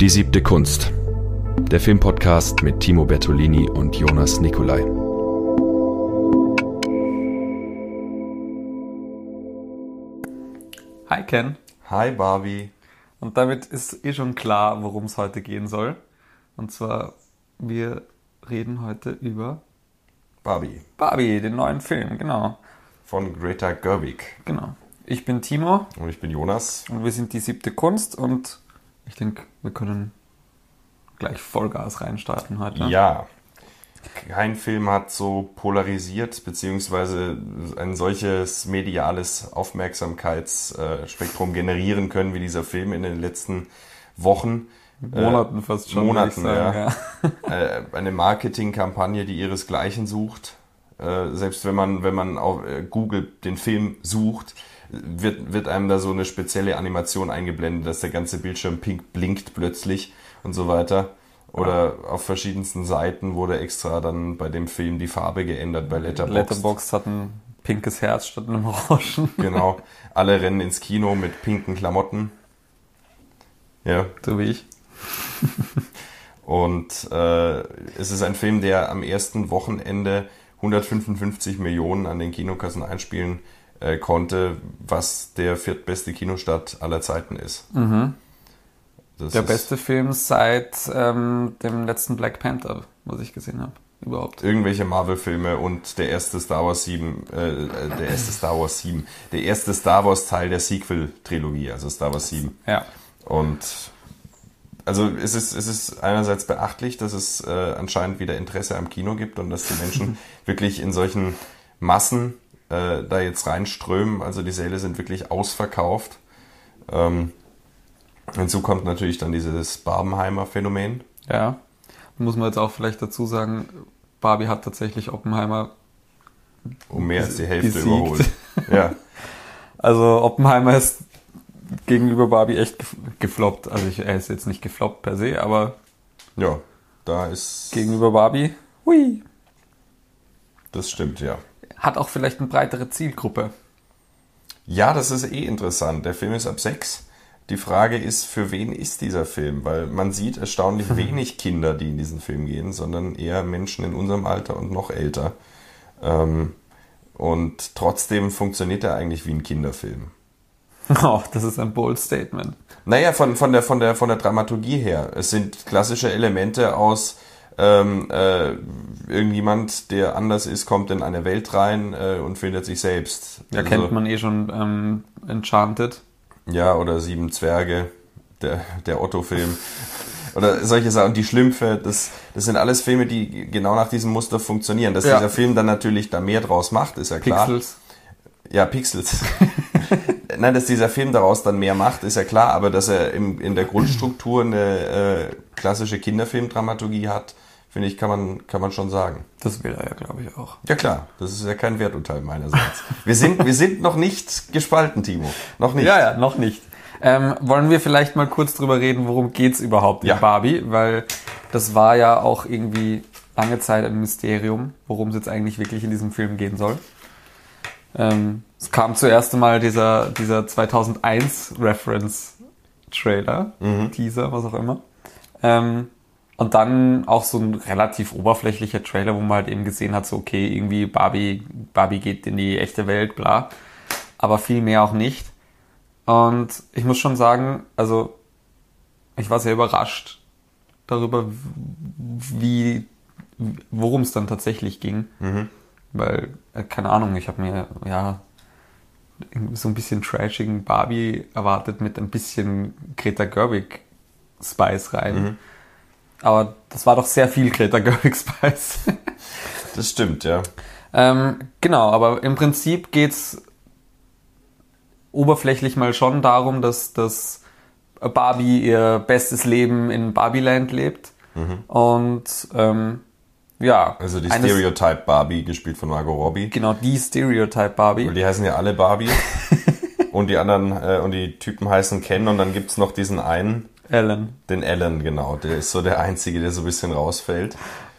Die siebte Kunst. Der Filmpodcast mit Timo Bertolini und Jonas Nicolai. Hi Ken. Hi Barbie. Und damit ist eh schon klar, worum es heute gehen soll. Und zwar, wir reden heute über Barbie. Barbie, den neuen Film, genau. Von Greta Gerwig. Genau. Ich bin Timo Und ich bin Jonas. und wir sind die siebte Kunst und ich denke, wir können gleich Vollgas reinstarten heute. Ja. Kein Film hat so polarisiert, beziehungsweise ein solches mediales Aufmerksamkeitsspektrum generieren können wie dieser Film in den letzten Wochen. Monaten fast schon. Monaten, sagen, ja. Äh, eine Marketingkampagne, die ihresgleichen sucht. Äh, selbst wenn man, wenn man auf äh, Google den Film sucht, wird, wird einem da so eine spezielle Animation eingeblendet, dass der ganze Bildschirm pink blinkt plötzlich und so weiter. Oder auf verschiedensten Seiten wurde extra dann bei dem Film die Farbe geändert bei Letterboxd. Letterboxd hat ein pinkes Herz statt einem Orangen. Genau. Alle rennen ins Kino mit pinken Klamotten. Ja. So wie ich. Und äh, es ist ein Film, der am ersten Wochenende 155 Millionen an den Kinokassen einspielen äh, konnte, was der viertbeste Kinostart aller Zeiten ist. Mhm. Der ist beste Film seit ähm, dem letzten Black Panther, was ich gesehen habe. Überhaupt. Irgendwelche Marvel-Filme und der erste Star Wars 7, äh, äh, der erste Star Wars 7, der erste Star Wars Teil der Sequel-Trilogie, also Star Wars 7. Ja. Und also es ist, es ist einerseits beachtlich, dass es äh, anscheinend wieder Interesse am Kino gibt und dass die Menschen wirklich in solchen Massen äh, da jetzt reinströmen. Also die Säle sind wirklich ausverkauft. Ähm, hinzu kommt natürlich dann dieses Barbenheimer Phänomen. Ja. Muss man jetzt auch vielleicht dazu sagen, Barbie hat tatsächlich Oppenheimer. Um mehr als die Hälfte Besiegt. überholt. Ja, Also Oppenheimer ist gegenüber Barbie echt gef- gefloppt. Also ich, er ist jetzt nicht gefloppt per se, aber ja, da ist. gegenüber Barbie, hui, Das stimmt, ja. Hat auch vielleicht eine breitere Zielgruppe. Ja, das ist eh interessant. Der Film ist ab sechs. Die Frage ist, für wen ist dieser Film? Weil man sieht erstaunlich wenig Kinder, die in diesen Film gehen, sondern eher Menschen in unserem Alter und noch älter. Ähm, und trotzdem funktioniert er eigentlich wie ein Kinderfilm. Oh, das ist ein bold Statement. Naja, von, von, der, von, der, von der Dramaturgie her. Es sind klassische Elemente aus ähm, äh, irgendjemand, der anders ist, kommt in eine Welt rein äh, und findet sich selbst. Da kennt man eh schon ähm, Enchanted. Ja, oder Sieben Zwerge, der, der Otto-Film. Oder solche Sachen, die Schlümpfe, das, das sind alles Filme, die genau nach diesem Muster funktionieren. Dass Ja. dieser Film dann natürlich da mehr draus macht, ist ja klar. Pixels. Ja, Pixels. Nein, dass dieser Film daraus dann mehr macht, ist ja klar, aber dass er im, in der Grundstruktur eine äh, klassische Kinderfilmdramaturgie hat, finde ich, kann man, kann man schon sagen. Das will er ja, glaube ich, auch. Ja klar, das ist ja kein Werturteil meinerseits. Wir sind, wir sind noch nicht gespalten, Timo. Noch nicht. Ja, ja, noch nicht. Ähm, wollen wir vielleicht mal kurz drüber reden, worum geht's überhaupt in Ja. Barbie? Weil das war ja auch irgendwie lange Zeit ein Mysterium, worum es jetzt eigentlich wirklich in diesem Film gehen soll. Ähm, es kam zuerst einmal dieser, dieser 2001 Reference Trailer, Teaser, was auch immer. Ähm, und dann auch so ein relativ oberflächlicher Trailer, wo man halt eben gesehen hat, so okay, irgendwie Barbie, Barbie geht in die echte Welt, bla. Aber viel mehr auch nicht. Und ich muss schon sagen, also ich war sehr überrascht darüber, wie, worum es dann tatsächlich ging. Weil, äh, keine Ahnung, ich habe mir ja so ein bisschen trashigen Barbie erwartet mit ein bisschen Greta Gerwig Spice rein. Aber das war doch sehr viel Greta Gerwig Spice. Das stimmt, ja. Ähm, genau, aber im Prinzip geht's oberflächlich mal schon darum, dass, dass Barbie ihr bestes Leben in Barbieland lebt. Und ähm, ja, Also die Stereotype Barbie, gespielt von Margot Robbie. genau die Stereotype Barbie. Und die heißen ja alle Barbie. und die anderen, äh, und die Typen heißen Ken und dann gibt's noch diesen einen, Ellen. den Alan, genau. Der ist so der Einzige, der so ein bisschen rausfällt.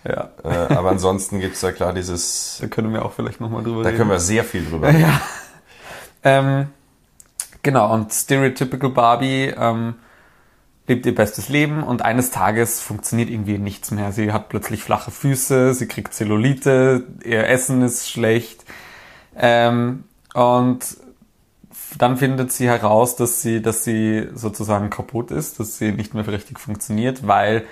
Ja, Äh, aber ansonsten gibt's ja klar dieses, da können wir auch vielleicht nochmal drüber da reden. können wir sehr viel drüber reden. Ja. Ähm, genau, und Stereotypical Barbie ähm, lebt ihr bestes Leben und eines Tages funktioniert irgendwie nichts mehr. Sie hat plötzlich flache Füße, sie kriegt Zellulite, ihr Essen ist schlecht. Ähm, und dann findet sie heraus, dass sie, dass sie sozusagen kaputt ist, dass sie nicht mehr richtig funktioniert, weil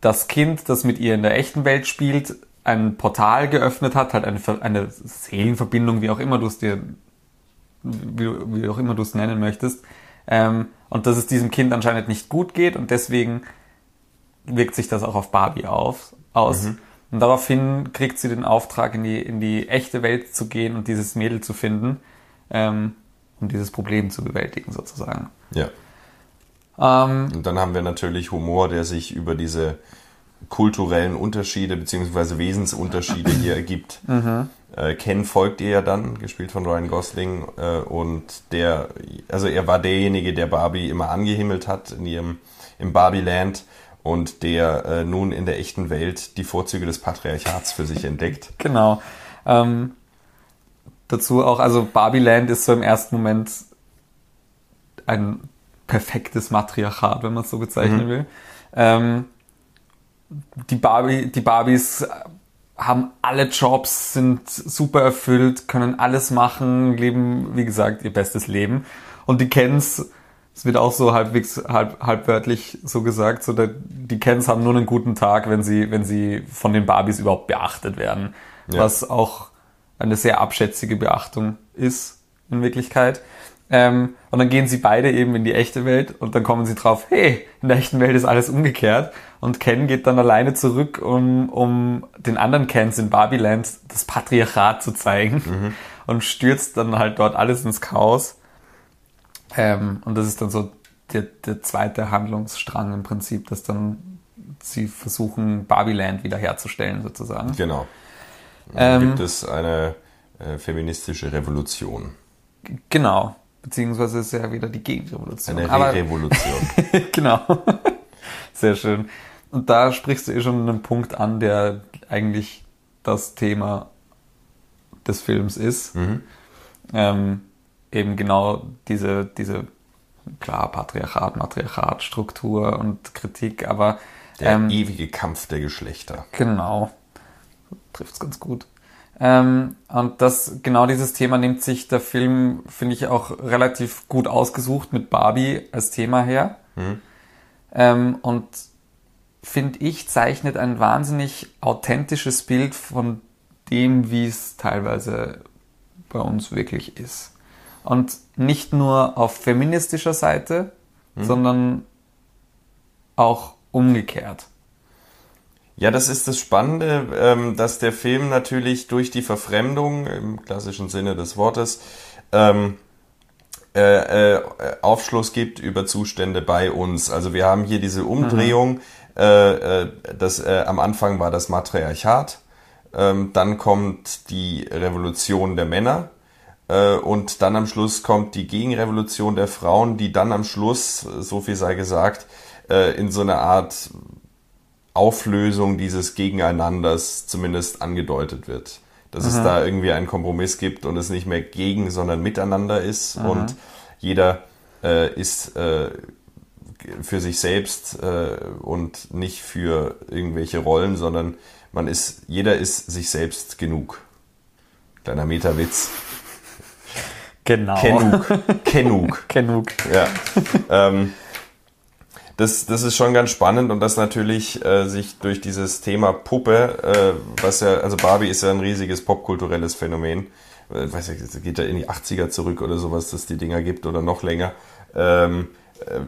das Kind, das mit ihr in der echten Welt spielt, ein Portal geöffnet hat, halt eine, eine Seelenverbindung, wie auch immer du es dir, wie, wie auch immer du es nennen möchtest, ähm, und dass es diesem Kind anscheinend nicht gut geht und deswegen wirkt sich das auch auf Barbie auf, aus. Mhm. Und daraufhin kriegt sie den Auftrag, in die, in die echte Welt zu gehen und dieses Mädel zu finden, ähm, um dieses Problem zu bewältigen, sozusagen. Ja. Ähm, und dann haben wir natürlich Humor, der sich über diese kulturellen Unterschiede bzw. Wesensunterschiede hier ergibt. Mhm. Äh, Ken folgt ihr ja dann, gespielt von Ryan Gosling, äh, und der, also er war derjenige, der Barbie immer angehimmelt hat in ihrem im Barbie-Land und der äh, nun in der echten Welt die Vorzüge des Patriarchats für sich entdeckt. Genau. Ähm, dazu auch, also Barbie-Land ist so im ersten Moment ein perfektes Matriarchat, wenn man es so bezeichnen mhm. will. Ähm, die, Barbie, die Barbies haben alle Jobs, sind super erfüllt, können alles machen, leben, wie gesagt, ihr bestes Leben. Und die Kens, es wird auch so halbwegs, halb, halbwörtlich so gesagt, so die Kens haben nur einen guten Tag, wenn sie, wenn sie von den Barbies überhaupt beachtet werden. Ja. Was auch eine sehr abschätzige Beachtung ist in Wirklichkeit. Ähm, und dann gehen sie beide eben in die echte Welt und dann kommen sie drauf, hey, in der echten Welt ist alles umgekehrt. Und Ken geht dann alleine zurück, um, um den anderen Kens in Barbieland das Patriarchat zu zeigen mhm. und stürzt dann halt dort alles ins Chaos. Ähm, und das ist dann so der, der zweite Handlungsstrang im Prinzip, dass dann sie versuchen, Barbieland wiederherzustellen sozusagen. Genau. Dann ähm, gibt es eine äh, feministische Revolution. Genau. Beziehungsweise ist ja wieder die Gegenrevolution. Eine Re Revolution. genau. Sehr schön. Und da sprichst du eh schon einen Punkt an, der eigentlich das Thema des Films ist. Mhm. Ähm, eben genau diese, diese, klar, Patriarchat, Matriarchat, Struktur und Kritik, aber. Der ähm, ewige Kampf der Geschlechter. Genau. Trifft's ganz gut. Ähm, und das, genau dieses Thema nimmt sich der Film, finde ich, auch relativ gut ausgesucht mit Barbie als Thema her. Mhm. Ähm, und finde ich, zeichnet ein wahnsinnig authentisches Bild von dem, wie es teilweise bei uns wirklich ist. Und nicht nur auf feministischer Seite, mhm. sondern auch umgekehrt. Ja, das ist das Spannende, ähm, dass der Film natürlich durch die Verfremdung im klassischen Sinne des Wortes ähm, äh, äh, Aufschluss gibt über Zustände bei uns. Also wir haben hier diese Umdrehung, mhm. äh, das, äh, am Anfang war das Matriarchat, ähm, dann kommt die Revolution der Männer äh, und dann am Schluss kommt die Gegenrevolution der Frauen, die dann am Schluss, so viel sei gesagt, in so eine Art Auflösung dieses Gegeneinanders zumindest angedeutet wird. Dass mhm. es da irgendwie einen Kompromiss gibt und es nicht mehr gegen, sondern miteinander ist mhm. und jeder äh, ist äh, für sich selbst äh, und nicht für irgendwelche Rollen, sondern man ist, jeder ist sich selbst genug. Kleiner Metawitz. Genau. Genug. Genug. Genug. Ja. ähm, das, das ist schon ganz spannend und das natürlich äh, sich durch dieses Thema Puppe, äh, was ja, also Barbie ist ja ein riesiges popkulturelles Phänomen. Äh, weiß ich, geht ja in die 80er zurück oder sowas, dass die Dinger gibt oder noch länger. Ähm,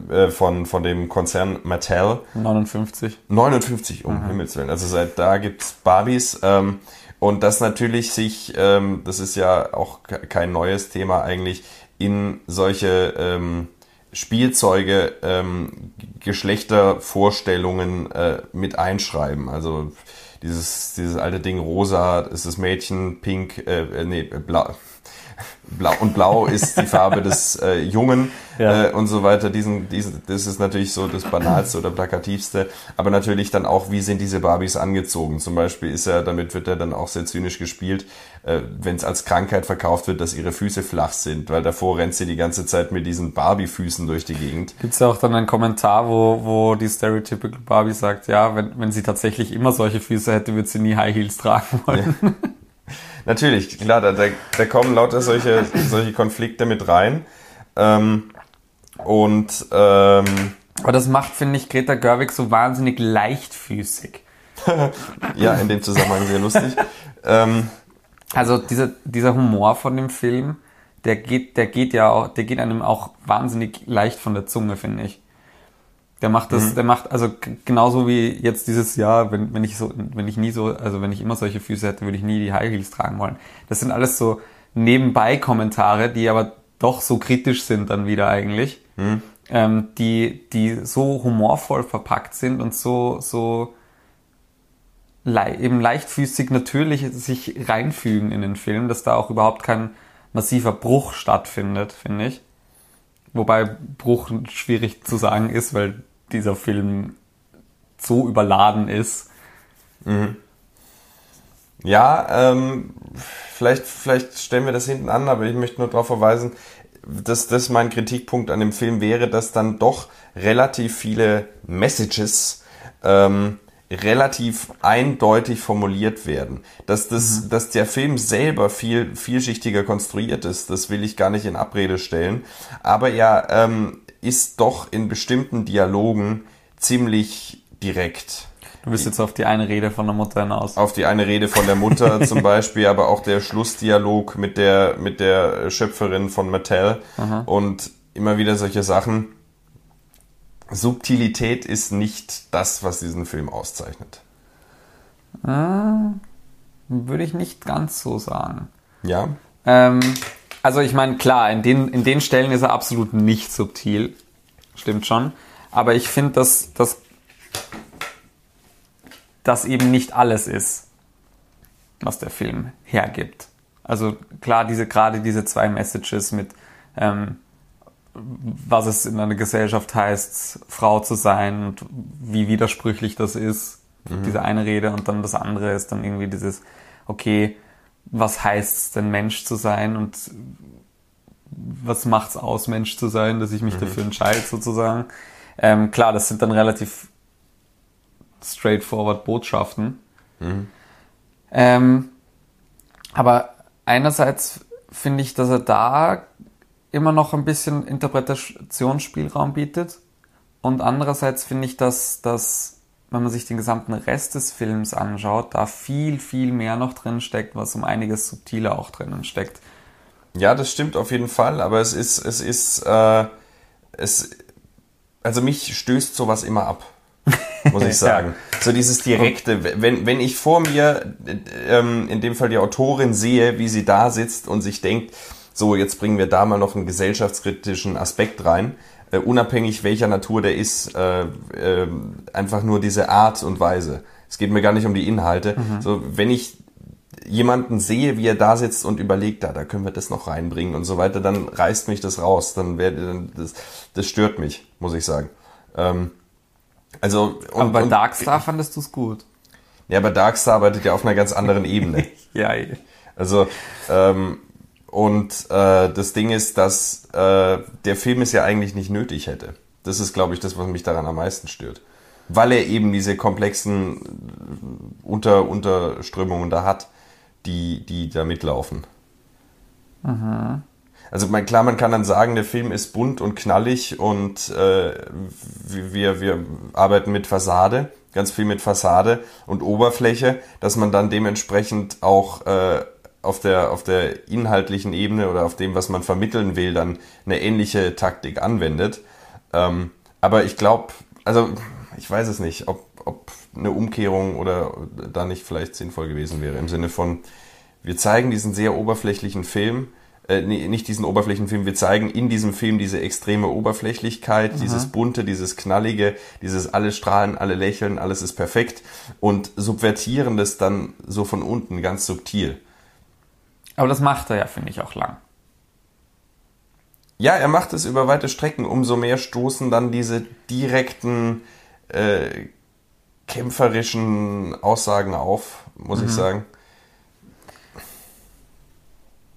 äh, von, von dem Konzern Mattel. 59. 59, um mhm. Himmels Willen. Also seit da gibt's Barbies. Ähm, und das natürlich sich, ähm, das ist ja auch kein neues Thema eigentlich, in solche ähm, Spielzeuge ähm, Geschlechtervorstellungen äh, mit einschreiben. Also dieses, dieses alte Ding rosa ist das Mädchen, pink, äh, äh nee, blau. Blau, und Blau ist die Farbe des äh, Jungen Ja. äh, und so weiter. Diesen, diesen, das ist natürlich so das Banalste oder Plakativste. Aber natürlich dann auch, wie sind diese Barbies angezogen? Zum Beispiel ist er, damit wird er dann auch sehr zynisch gespielt, äh, wenn es als Krankheit verkauft wird, dass ihre Füße flach sind, weil davor rennt sie die ganze Zeit mit diesen Barbie-Füßen durch die Gegend. Gibt's ja auch dann einen Kommentar, wo, wo die Stereotypical Barbie sagt, ja, wenn, wenn sie tatsächlich immer solche Füße hätte, würde sie nie High Heels tragen wollen. Natürlich, klar, da, da, da kommen lauter solche, solche Konflikte mit rein. Ähm, und ähm, Aber das macht, finde ich, Greta Gerwig so wahnsinnig leichtfüßig. ja, in dem Zusammenhang sehr lustig. ähm, Also dieser, dieser Humor von dem Film, der geht, der geht ja auch, der geht einem auch wahnsinnig leicht von der Zunge, finde ich. Der macht das, der macht, also genauso wie jetzt dieses Jahr, wenn, wenn ich so, wenn ich nie so, also wenn ich immer solche Füße hätte, würde ich nie die High Heels tragen wollen. Das sind alles so nebenbei Kommentare, die aber doch so kritisch sind dann wieder eigentlich. Ähm, die, die so humorvoll verpackt sind und so, so lei eben leichtfüßig natürlich sich reinfügen in den Film, dass da auch überhaupt kein massiver Bruch stattfindet, finde ich. Wobei Bruch schwierig zu sagen ist, weil dieser Film so überladen ist. ja, ähm, vielleicht, vielleicht stellen wir das hinten an, aber ich möchte nur darauf verweisen, dass das mein Kritikpunkt an dem Film wäre, dass dann doch relativ viele Messages ähm, relativ eindeutig formuliert werden. Dass, das, dass der Film selber viel vielschichtiger konstruiert ist, das will ich gar nicht in Abrede stellen. Aber er ähm, ist doch in bestimmten Dialogen ziemlich direkt. Du bist jetzt auf die eine Rede von der Mutter hinaus. Auf die eine Rede von der Mutter zum Beispiel, aber auch der Schlussdialog mit der, mit der Schöpferin von Mattel und immer wieder solche Sachen. Subtilität ist nicht das, was diesen Film auszeichnet. Würde ich nicht ganz so sagen. Ja? Ähm, also ich meine, klar, in den, in den Stellen ist er absolut nicht subtil. Stimmt schon. Aber ich finde, dass, dass das eben nicht alles ist, was der Film hergibt. Also klar, diese gerade diese zwei Messages mit ähm, was es in einer Gesellschaft heißt, Frau zu sein und wie widersprüchlich das ist. Diese eine Rede und dann das andere ist dann irgendwie dieses, okay, was heißt es denn Mensch zu sein und was macht's aus, Mensch zu sein, dass ich mich dafür entscheide sozusagen. Ähm, klar, das sind dann relativ straightforward Botschaften. Ähm, aber einerseits finde ich, dass er da immer noch ein bisschen Interpretationsspielraum bietet. Und andererseits finde ich, dass, dass, wenn man sich den gesamten Rest des Films anschaut, da viel, viel mehr noch drin steckt, was um einiges subtiler auch drinnen steckt. Ja, das stimmt auf jeden Fall, aber es ist, es ist, äh, es, also mich stößt sowas immer ab, muss ich sagen. So dieses direkte, wenn, wenn ich vor mir, äh, ähm, in dem Fall die Autorin sehe, wie sie da sitzt und sich denkt, so, jetzt bringen wir da mal noch einen gesellschaftskritischen Aspekt rein, äh, unabhängig welcher Natur der ist, äh, äh, einfach nur diese Art und Weise. Es geht mir gar nicht um die Inhalte. So, wenn ich jemanden sehe, wie er da sitzt und überlegt, da, da können wir das noch reinbringen und so weiter, dann reißt mich das raus. Dann werde, das, das stört mich, muss ich sagen. Ähm, also und, Aber bei und, Darkstar fandest du es gut. ja, aber Darkstar arbeitet ja auf einer ganz anderen Ebene. Ja, Also ähm, und äh, das Ding ist, dass äh, der Film es ja eigentlich nicht nötig hätte. Das ist, glaube ich, das, was mich daran am meisten stört. Weil er eben diese komplexen äh, Unter Unterströmungen da hat, die, die da mitlaufen. Also man, klar, man kann dann sagen, der Film ist bunt und knallig und äh, wir, wir arbeiten mit Fassade, ganz viel mit Fassade und Oberfläche, dass man dann dementsprechend auch äh, auf der, auf der inhaltlichen Ebene oder auf dem, was man vermitteln will, dann eine ähnliche Taktik anwendet. Ähm, aber ich glaube, also ich weiß es nicht, ob, ob eine Umkehrung oder da nicht vielleicht sinnvoll gewesen wäre. Im Sinne von, wir zeigen diesen sehr oberflächlichen Film, äh, nee, nicht diesen oberflächlichen Film, wir zeigen in diesem Film diese extreme Oberflächlichkeit, dieses bunte, dieses knallige, dieses alle strahlen, alle lächeln, alles ist perfekt und subvertieren das dann so von unten ganz subtil. Aber das macht er ja, finde ich, auch lang. Ja, er macht es über weite Strecken. Umso mehr stoßen dann diese direkten äh, kämpferischen Aussagen auf, muss Mhm. ich sagen.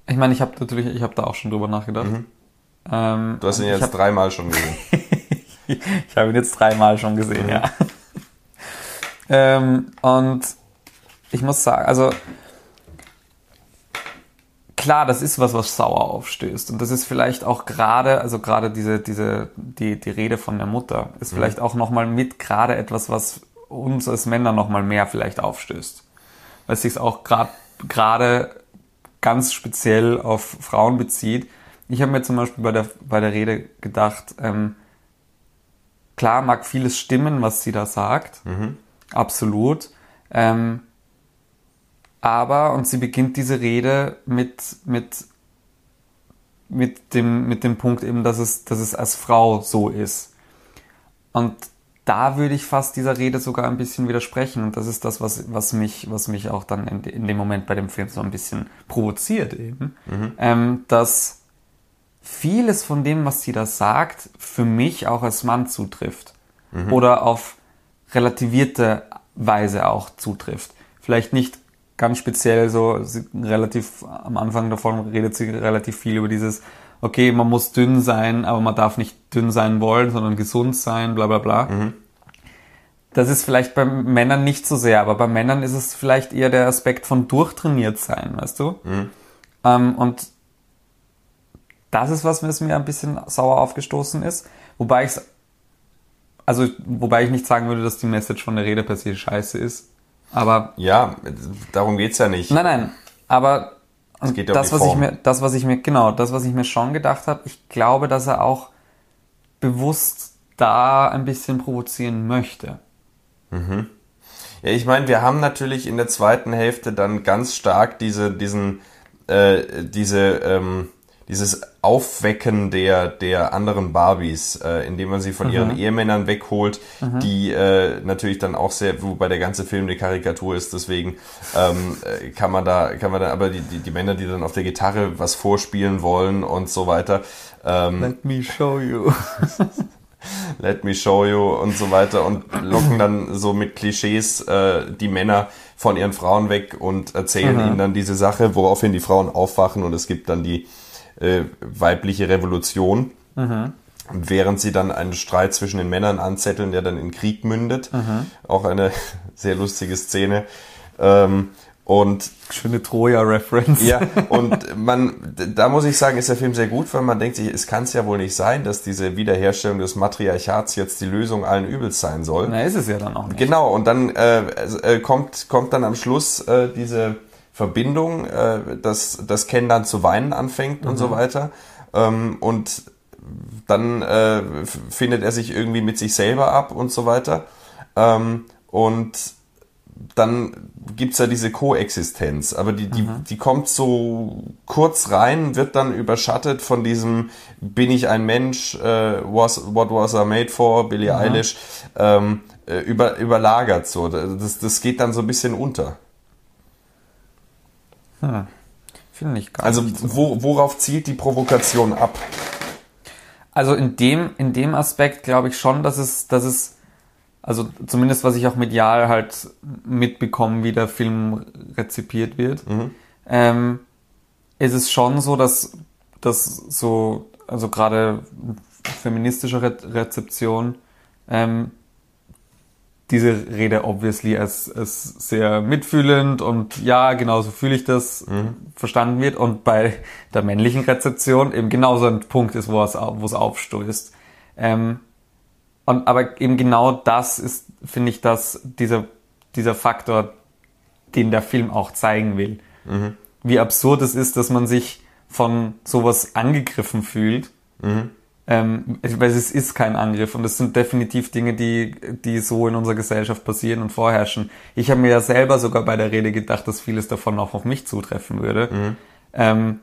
Ich meine, ich habe natürlich, ich habe da auch schon drüber nachgedacht. Ähm, Du hast ihn und jetzt hab- dreimal schon gesehen. Ich habe ihn jetzt dreimal schon gesehen, ja. ähm, und ich muss sagen, also klar, das ist was, was sauer aufstößt. Und das ist vielleicht auch gerade, also gerade diese, diese, die, die Rede von der Mutter ist vielleicht auch nochmal mit gerade etwas, was uns als Männer nochmal mehr vielleicht aufstößt. Weil es sich auch gerade gerade ganz speziell auf Frauen bezieht. Ich habe mir zum Beispiel bei der, bei der Rede gedacht, ähm, klar mag vieles stimmen, was sie da sagt. Absolut. Ähm, aber, und sie beginnt diese Rede mit, mit, mit dem, mit dem Punkt eben, dass es, dass es als Frau so ist. Und da würde ich fast dieser Rede sogar ein bisschen widersprechen. Und das ist das, was, was mich, was mich auch dann in, in dem Moment bei dem Film so ein bisschen provoziert eben. Ähm, dass vieles von dem, was sie da sagt, für mich auch als Mann zutrifft. Oder auf relativierte Weise auch zutrifft. Vielleicht nicht ganz speziell so, relativ am Anfang davon redet sie relativ viel über dieses, okay, man muss dünn sein, aber man darf nicht dünn sein wollen, sondern gesund sein, bla bla bla. Das ist vielleicht bei Männern nicht so sehr, aber bei Männern ist es vielleicht eher der Aspekt von durchtrainiert sein, weißt du? Ähm, und das ist was, was mir ein bisschen sauer aufgestoßen ist. Wobei ich also wobei ich nicht sagen würde, dass die Message von der Rede per se scheiße ist. Aber Ja, darum geht's ja nicht. nein, nein. Aber ja um das, was ich mir, das, was ich mir, genau, das, was ich mir schon gedacht habe, ich glaube, dass er auch bewusst da ein bisschen provozieren möchte. Ja, ich meine, wir haben natürlich in der zweiten Hälfte dann ganz stark diese, diesen, äh, diese, ähm, dieses Aufwecken der, der anderen Barbies, äh, indem man sie von ihren Ehemännern wegholt, die äh, natürlich dann auch sehr, wobei der ganze Film eine Karikatur ist, deswegen ähm, äh, kann man da, kann man da, aber die, die, die Männer, die dann auf der Gitarre was vorspielen wollen und so weiter, ähm, Let me show you. Let me show you und so weiter und locken dann so mit Klischees äh, die Männer von ihren Frauen weg und erzählen ihnen dann diese Sache, woraufhin die Frauen aufwachen und es gibt dann die äh, weibliche Revolution. Und während sie dann einen Streit zwischen den Männern anzetteln, der dann in Krieg mündet. Auch eine sehr lustige Szene. Ähm, und Schöne Troja-Reference. ja, und man, da muss ich sagen, ist der Film sehr gut, weil man denkt sich, es kann es ja wohl nicht sein, dass diese Wiederherstellung des Matriarchats jetzt die Lösung allen Übels sein soll. Na, ist es ja dann auch nicht. Genau, und dann äh, äh, kommt, kommt dann am Schluss äh, diese Verbindung, äh, dass das Ken dann zu weinen anfängt und so weiter. Ähm, und dann äh, findet er sich irgendwie mit sich selber ab und so weiter. Ähm, und dann gibt's ja diese Koexistenz, aber die, die, die kommt so kurz rein, wird dann überschattet von diesem Bin ich ein Mensch, äh, was, What was I made for, Billie Eilish, ähm, äh, über, überlagert so. Das, das geht dann so ein bisschen unter. Finde ich gar Also nicht. so. wo, worauf zielt die Provokation ab? Also in dem, in dem Aspekt glaube ich schon, dass es, dass es, also zumindest was ich auch medial halt mitbekomme, wie der Film rezipiert wird, ähm, ist es schon so, dass, dass so, also gerade feministische Re Rezeption, ähm, diese Rede obviously als, als sehr mitfühlend und ja, genauso fühle ich das verstanden wird und bei der männlichen Rezeption eben genauso ein Punkt ist, wo es, wo es aufstößt. Ähm, und, aber eben genau das ist, finde ich, dass dieser, dieser Faktor, den der Film auch zeigen will. Wie absurd es ist, dass man sich von sowas angegriffen fühlt. Ähm, weil es ist kein Angriff und es sind definitiv Dinge, die, die so in unserer Gesellschaft passieren und vorherrschen. Ich habe mir ja selber sogar bei der Rede gedacht, dass vieles davon auch auf mich zutreffen würde. Ähm,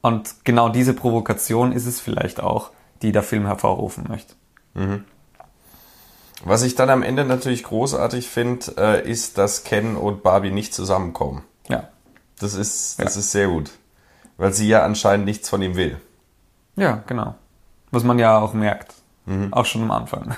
und genau diese Provokation ist es vielleicht auch, die der Film hervorrufen möchte. Was ich dann am Ende natürlich großartig finde, äh, ist, dass Ken und Barbie nicht zusammenkommen. Ja. Das ist, das ist sehr gut. Weil sie ja anscheinend nichts von ihm will. Ja, genau. Was man ja auch merkt. Mhm. Auch schon am Anfang.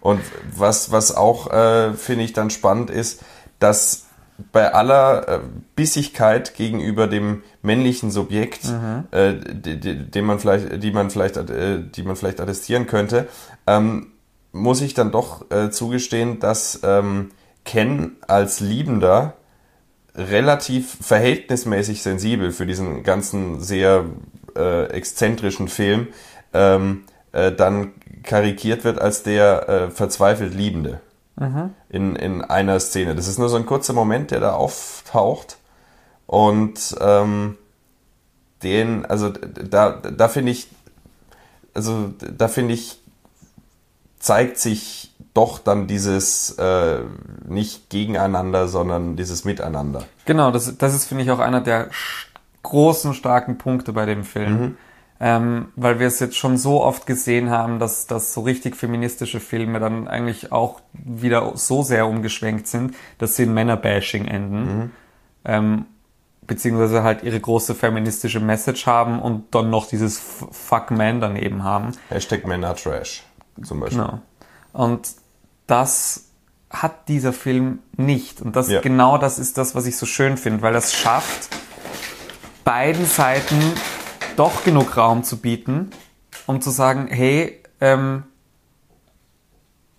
Und was, was auch, äh, finde ich, dann spannend ist, dass bei aller äh, Bissigkeit gegenüber dem männlichen Subjekt, äh, die, die, den man vielleicht, die man vielleicht, äh, die man vielleicht attestieren könnte, ähm, muss ich dann doch äh, zugestehen, dass ähm, Ken als Liebender relativ verhältnismäßig sensibel für diesen ganzen sehr äh, exzentrischen Film ähm, äh, dann karikiert wird als der äh, verzweifelt Liebende in, in einer Szene. Das ist nur so ein kurzer Moment, der da auftaucht und ähm, den, also da, da finde ich, also da finde ich, zeigt sich doch dann dieses äh, nicht gegeneinander, sondern dieses Miteinander. Genau, das, das ist, finde ich, auch einer der großen, starken Punkte bei dem Film. Ähm, weil wir es jetzt schon so oft gesehen haben, dass, dass so richtig feministische Filme dann eigentlich auch wieder so sehr umgeschwenkt sind, dass sie in Männerbashing enden. Ähm, beziehungsweise halt ihre große feministische Message haben und dann noch dieses Fuck Man daneben haben. Hashtag Männer Trash zum Beispiel. Genau. Und das hat dieser Film nicht. Und das Ja. genau das ist das, was ich so schön finde, weil das schafft, beiden Seiten doch genug Raum zu bieten, um zu sagen, hey, ähm,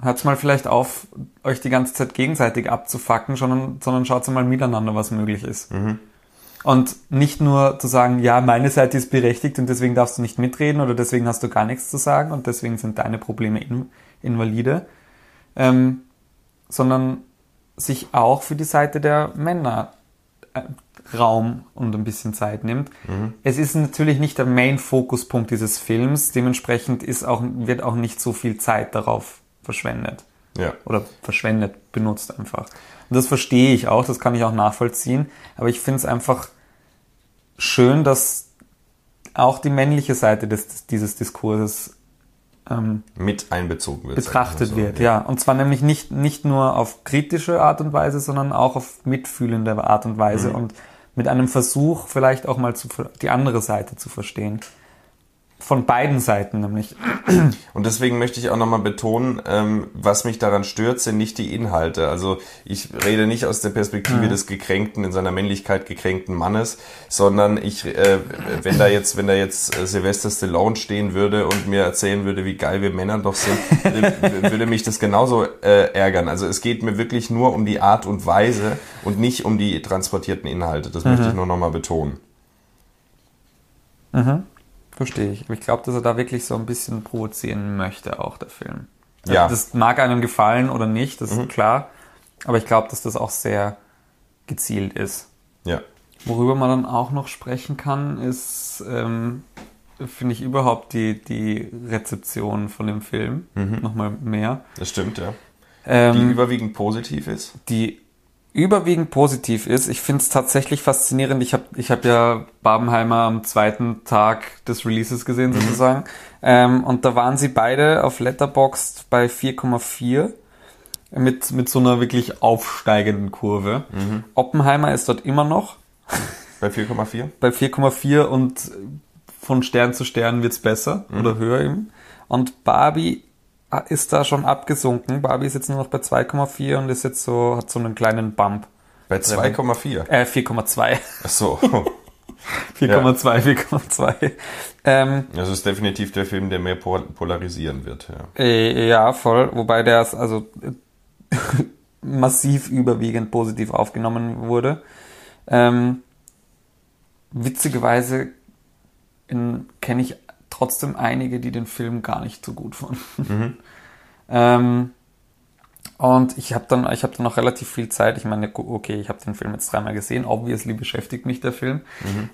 hört's mal vielleicht auf, euch die ganze Zeit gegenseitig abzufacken, sondern, sondern schaut mal miteinander, was möglich ist. Und nicht nur zu sagen, ja, meine Seite ist berechtigt und deswegen darfst du nicht mitreden oder deswegen hast du gar nichts zu sagen und deswegen sind deine Probleme in, invalide, ähm, sondern sich auch für die Seite der Männer äh, Raum und ein bisschen Zeit nimmt. Es ist natürlich nicht der Main-Fokuspunkt dieses Films, dementsprechend ist auch, wird auch nicht so viel Zeit darauf verschwendet Ja. oder verschwendet, benutzt einfach. Und das verstehe ich auch, das kann ich auch nachvollziehen, aber ich finde es einfach schön, dass auch die männliche Seite des, dieses Diskurses ähm, Mit einbezogen wird. betrachtet so. wird, ja. Und zwar nämlich nicht, nicht nur auf kritische Art und Weise, sondern auch auf mitfühlende Art und Weise und mit einem Versuch vielleicht auch mal zu, die andere Seite zu verstehen. Von beiden Seiten nämlich. Und deswegen möchte ich auch nochmal betonen, ähm, was mich daran stört, sind nicht die Inhalte. Also ich rede nicht aus der Perspektive des gekränkten, in seiner Männlichkeit gekränkten Mannes, sondern ich, äh, wenn da jetzt, wenn da jetzt äh, Sylvester Stallone stehen würde und mir erzählen würde, wie geil wir Männer doch sind, würde, würde mich das genauso äh, ärgern. Also es geht mir wirklich nur um die Art und Weise und nicht um die transportierten Inhalte. Das möchte ich nur nochmal betonen. Verstehe ich. Aber ich glaube, dass er da wirklich so ein bisschen provozieren möchte, auch der Film. Ja. Mhm. Das mag einem gefallen oder nicht, das ist klar. Aber ich glaube, dass das auch sehr gezielt ist. Ja. Worüber man dann auch noch sprechen kann, ist, ähm, finde ich überhaupt die, die Rezeption von dem Film nochmal mehr. Das stimmt, ja. Die Ähm, überwiegend positiv ist. die überwiegend positiv ist. Ich finde es tatsächlich faszinierend. Ich habe ich hab ja Barbenheimer am zweiten Tag des Releases gesehen, sozusagen. Ähm, und da waren sie beide auf Letterboxd bei 4,4 mit, mit so einer wirklich aufsteigenden Kurve. Oppenheimer ist dort immer noch Bei 4,4? bei 4,4 und von Stern zu Stern wird's besser oder höher eben. Und Barbie ist da schon abgesunken. Barbie ist jetzt nur noch bei 2,4 und ist jetzt so, hat so einen kleinen Bump. Bei 2,4. Äh, 4,2. Ach so. 4,2, 4,2. Ähm, Das ist definitiv der Film, der mehr pol- polarisieren wird. Ja. äh, ja, voll. Wobei der ist also massiv überwiegend positiv aufgenommen wurde. Ähm, witzigerweise kenne ich trotzdem einige, die den Film gar nicht so gut fanden. ähm, und ich habe dann, ich habe dann noch relativ viel Zeit. Ich meine, okay, ich habe den Film jetzt dreimal gesehen. Obviously beschäftigt mich der Film.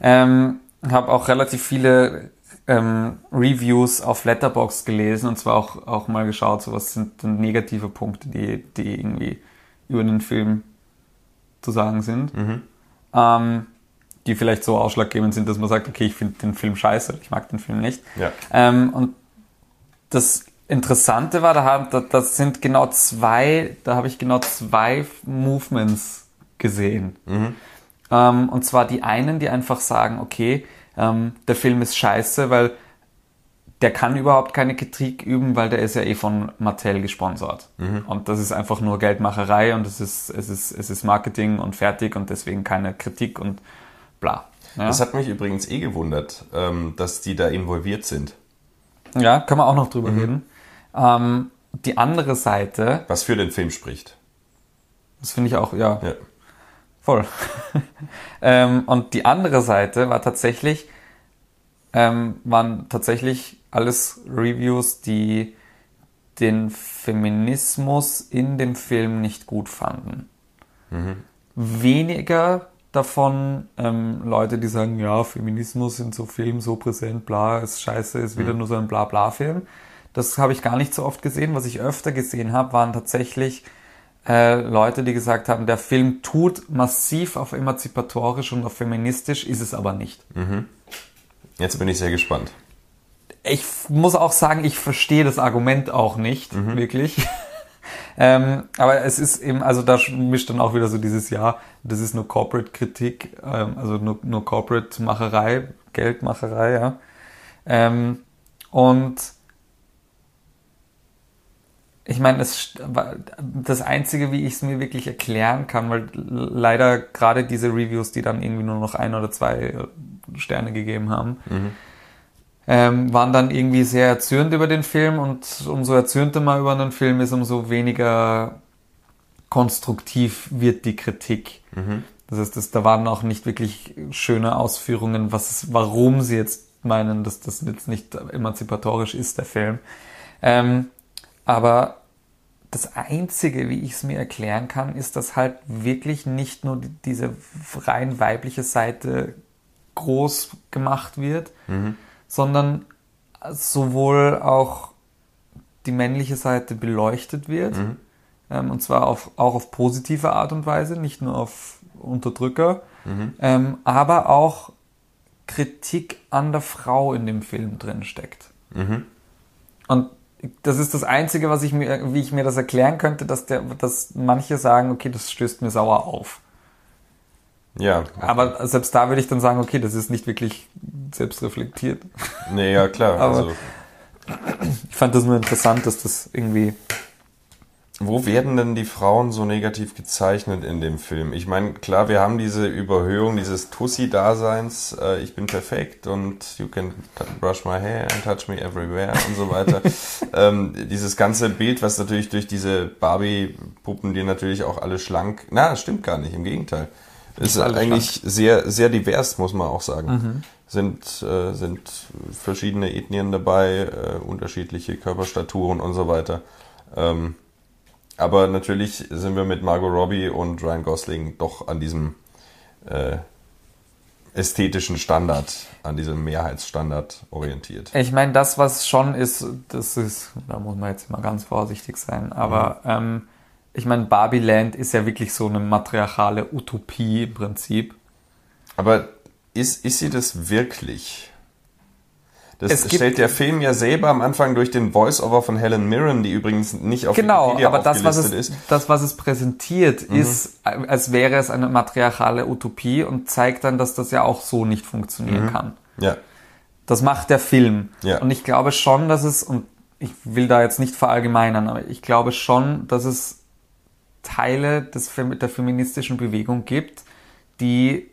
Ähm, habe auch relativ viele ähm, Reviews auf Letterbox gelesen und zwar auch auch mal geschaut, so was sind denn negative Punkte, die die irgendwie über den Film zu sagen sind. Ähm, die vielleicht so ausschlaggebend sind, dass man sagt, okay, ich finde den Film scheiße, ich mag den Film nicht. Ja. Ähm, und das Interessante war, da, haben, da, das sind genau zwei, da habe ich genau zwei Movements gesehen. Ähm, und zwar die einen, die einfach sagen, okay, ähm, der Film ist scheiße, weil der kann überhaupt keine Kritik üben, weil der ist ja eh von Mattel gesponsert. Und das ist einfach nur Geldmacherei und es ist, es ist, es ist Marketing und fertig und deswegen keine Kritik und bla. Ja, Das hat mich übrigens eh gewundert, ähm, dass die da involviert sind. ja können wir auch noch drüber reden. Ähm, die andere Seite, Was für den Film spricht. das finde ich auch, ja, Ja. Voll. ähm, und die andere Seite war tatsächlich, ähm, waren tatsächlich alles Reviews, die den Feminismus in dem Film nicht gut fanden. Weniger davon ähm, Leute, die sagen, ja, Feminismus in so Filmen so präsent, bla, ist scheiße, ist wieder nur so ein Bla-Bla-Film. Das habe ich gar nicht so oft gesehen. Was ich öfter gesehen habe, waren tatsächlich äh, Leute, die gesagt haben, der Film tut massiv auf emanzipatorisch und auf feministisch, ist es aber nicht. Jetzt bin ich sehr gespannt. Ich muss auch sagen, ich verstehe das Argument auch nicht, wirklich. ähm, aber es ist eben, also da mischt dann auch wieder so dieses Jahr, das ist nur Corporate-Kritik, ähm, also nur, nur Corporate-Macherei, Geldmacherei, ja. Ähm, und ich meine, das, das Einzige, wie ich es mir wirklich erklären kann, weil leider gerade diese Reviews, die dann irgendwie nur noch ein oder zwei Sterne gegeben haben, ähm, waren dann irgendwie sehr erzürnt über den Film und umso erzürnter man über einen Film ist, umso weniger konstruktiv wird die Kritik. Das heißt, das, da waren auch nicht wirklich schöne Ausführungen, was, warum sie jetzt meinen, dass das jetzt nicht emanzipatorisch ist, der Film. Ähm, aber das Einzige, wie ich es mir erklären kann, ist, dass halt wirklich nicht nur die, diese rein weibliche Seite groß gemacht wird, sondern sowohl auch die männliche Seite beleuchtet wird. Ähm, und zwar auf, auch auf positive Art und Weise, nicht nur auf Unterdrücker, ähm, aber auch Kritik an der Frau in dem Film drin steckt. Und das ist das Einzige, was ich mir, wie ich mir das erklären könnte, dass der, dass manche sagen, okay, das stößt mir sauer auf. Ja. Aber selbst da würde ich dann sagen, okay, das ist nicht wirklich selbstreflektiert. Nee, ja, klar. Aber- also, Ich fand das nur interessant, dass das irgendwie. wo werden denn die Frauen so negativ gezeichnet in dem Film? Ich meine, klar, wir haben diese Überhöhung dieses Tussi-Daseins, äh, ich bin perfekt und you can brush my hair and touch me everywhere und so weiter. ähm, dieses ganze Bild, was natürlich durch diese Barbie-Puppen, die natürlich auch alle schlank, na, das stimmt gar nicht, im Gegenteil. Es ist alle eigentlich sehr, sehr divers, muss man auch sagen. Mhm. Sind, äh, sind verschiedene Ethnien dabei, äh, unterschiedliche Körperstaturen und so weiter. Ähm, aber natürlich sind wir mit Margot Robbie und Ryan Gosling doch an diesem äh, ästhetischen Standard, an diesem Mehrheitsstandard orientiert. Ich meine, das, was schon ist, das ist, da muss man jetzt mal ganz vorsichtig sein, aber ähm, ich meine, Barbie Land ist ja wirklich so eine matriarchale Utopie im Prinzip. Aber ist, ist sie das wirklich? Das Es stellt der Film ja selber am Anfang durch den Voice-Over von Helen Mirren, die übrigens nicht auf Genau, Wikipedia aber das was, es, ist. das, was es präsentiert, ist, äh, als wäre es eine matriarchale Utopie und zeigt dann, dass das ja auch so nicht funktionieren kann. Ja, Das macht der Film. Ja. Und ich glaube schon, dass es, und ich will da jetzt nicht verallgemeinern, aber ich glaube schon, dass es Teile des, der feministischen Bewegung gibt, die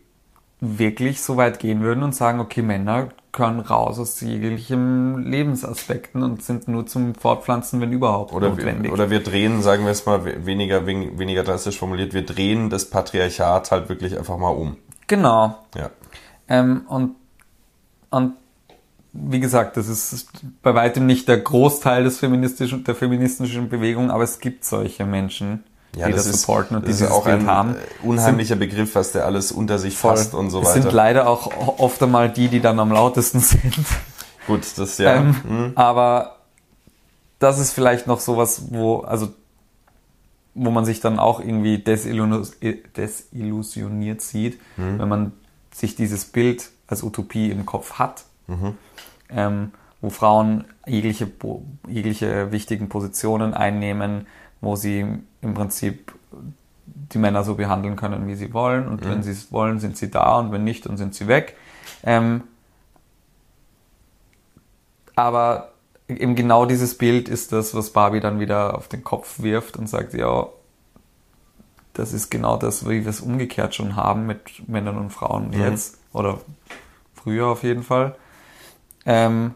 wirklich so weit gehen würden und sagen, okay, Männer können raus aus jeglichen Lebensaspekten und sind nur zum Fortpflanzen, wenn überhaupt oder, notwendig. wir, oder wir drehen, sagen wir es mal we- weniger, wen- weniger drastisch formuliert, wir drehen das Patriarchat halt wirklich einfach mal um. genau. Ja. Ähm, und, und wie gesagt, das ist bei weitem nicht der Großteil des feministischen, der feministischen Bewegung, aber es gibt solche Menschen, Ja, die das, das, ist, supporten und das die dieses auch ein haben. äh, unheimlicher Begriff, was der alles unter sich Voll. fasst und so es weiter. sind leider auch oft einmal die, die dann am lautesten sind. Gut, das ja. Ähm, hm. Aber das ist vielleicht noch sowas, wo, also, wo man sich dann auch irgendwie desillusioniert, desillusioniert sieht, Mhm. wenn man sich dieses Bild als Utopie im Kopf hat, Mhm. ähm, wo Frauen jegliche, jegliche wichtigen Positionen einnehmen, wo sie im Prinzip die Männer so behandeln können, wie sie wollen. Und wenn sie es wollen, sind sie da und wenn nicht, dann sind sie weg. Ähm, aber eben genau dieses Bild ist das, was Barbie dann wieder auf den Kopf wirft und sagt, ja, das ist genau das, wie wir es umgekehrt schon haben mit Männern und Frauen Mhm. jetzt oder früher auf jeden Fall. Ähm,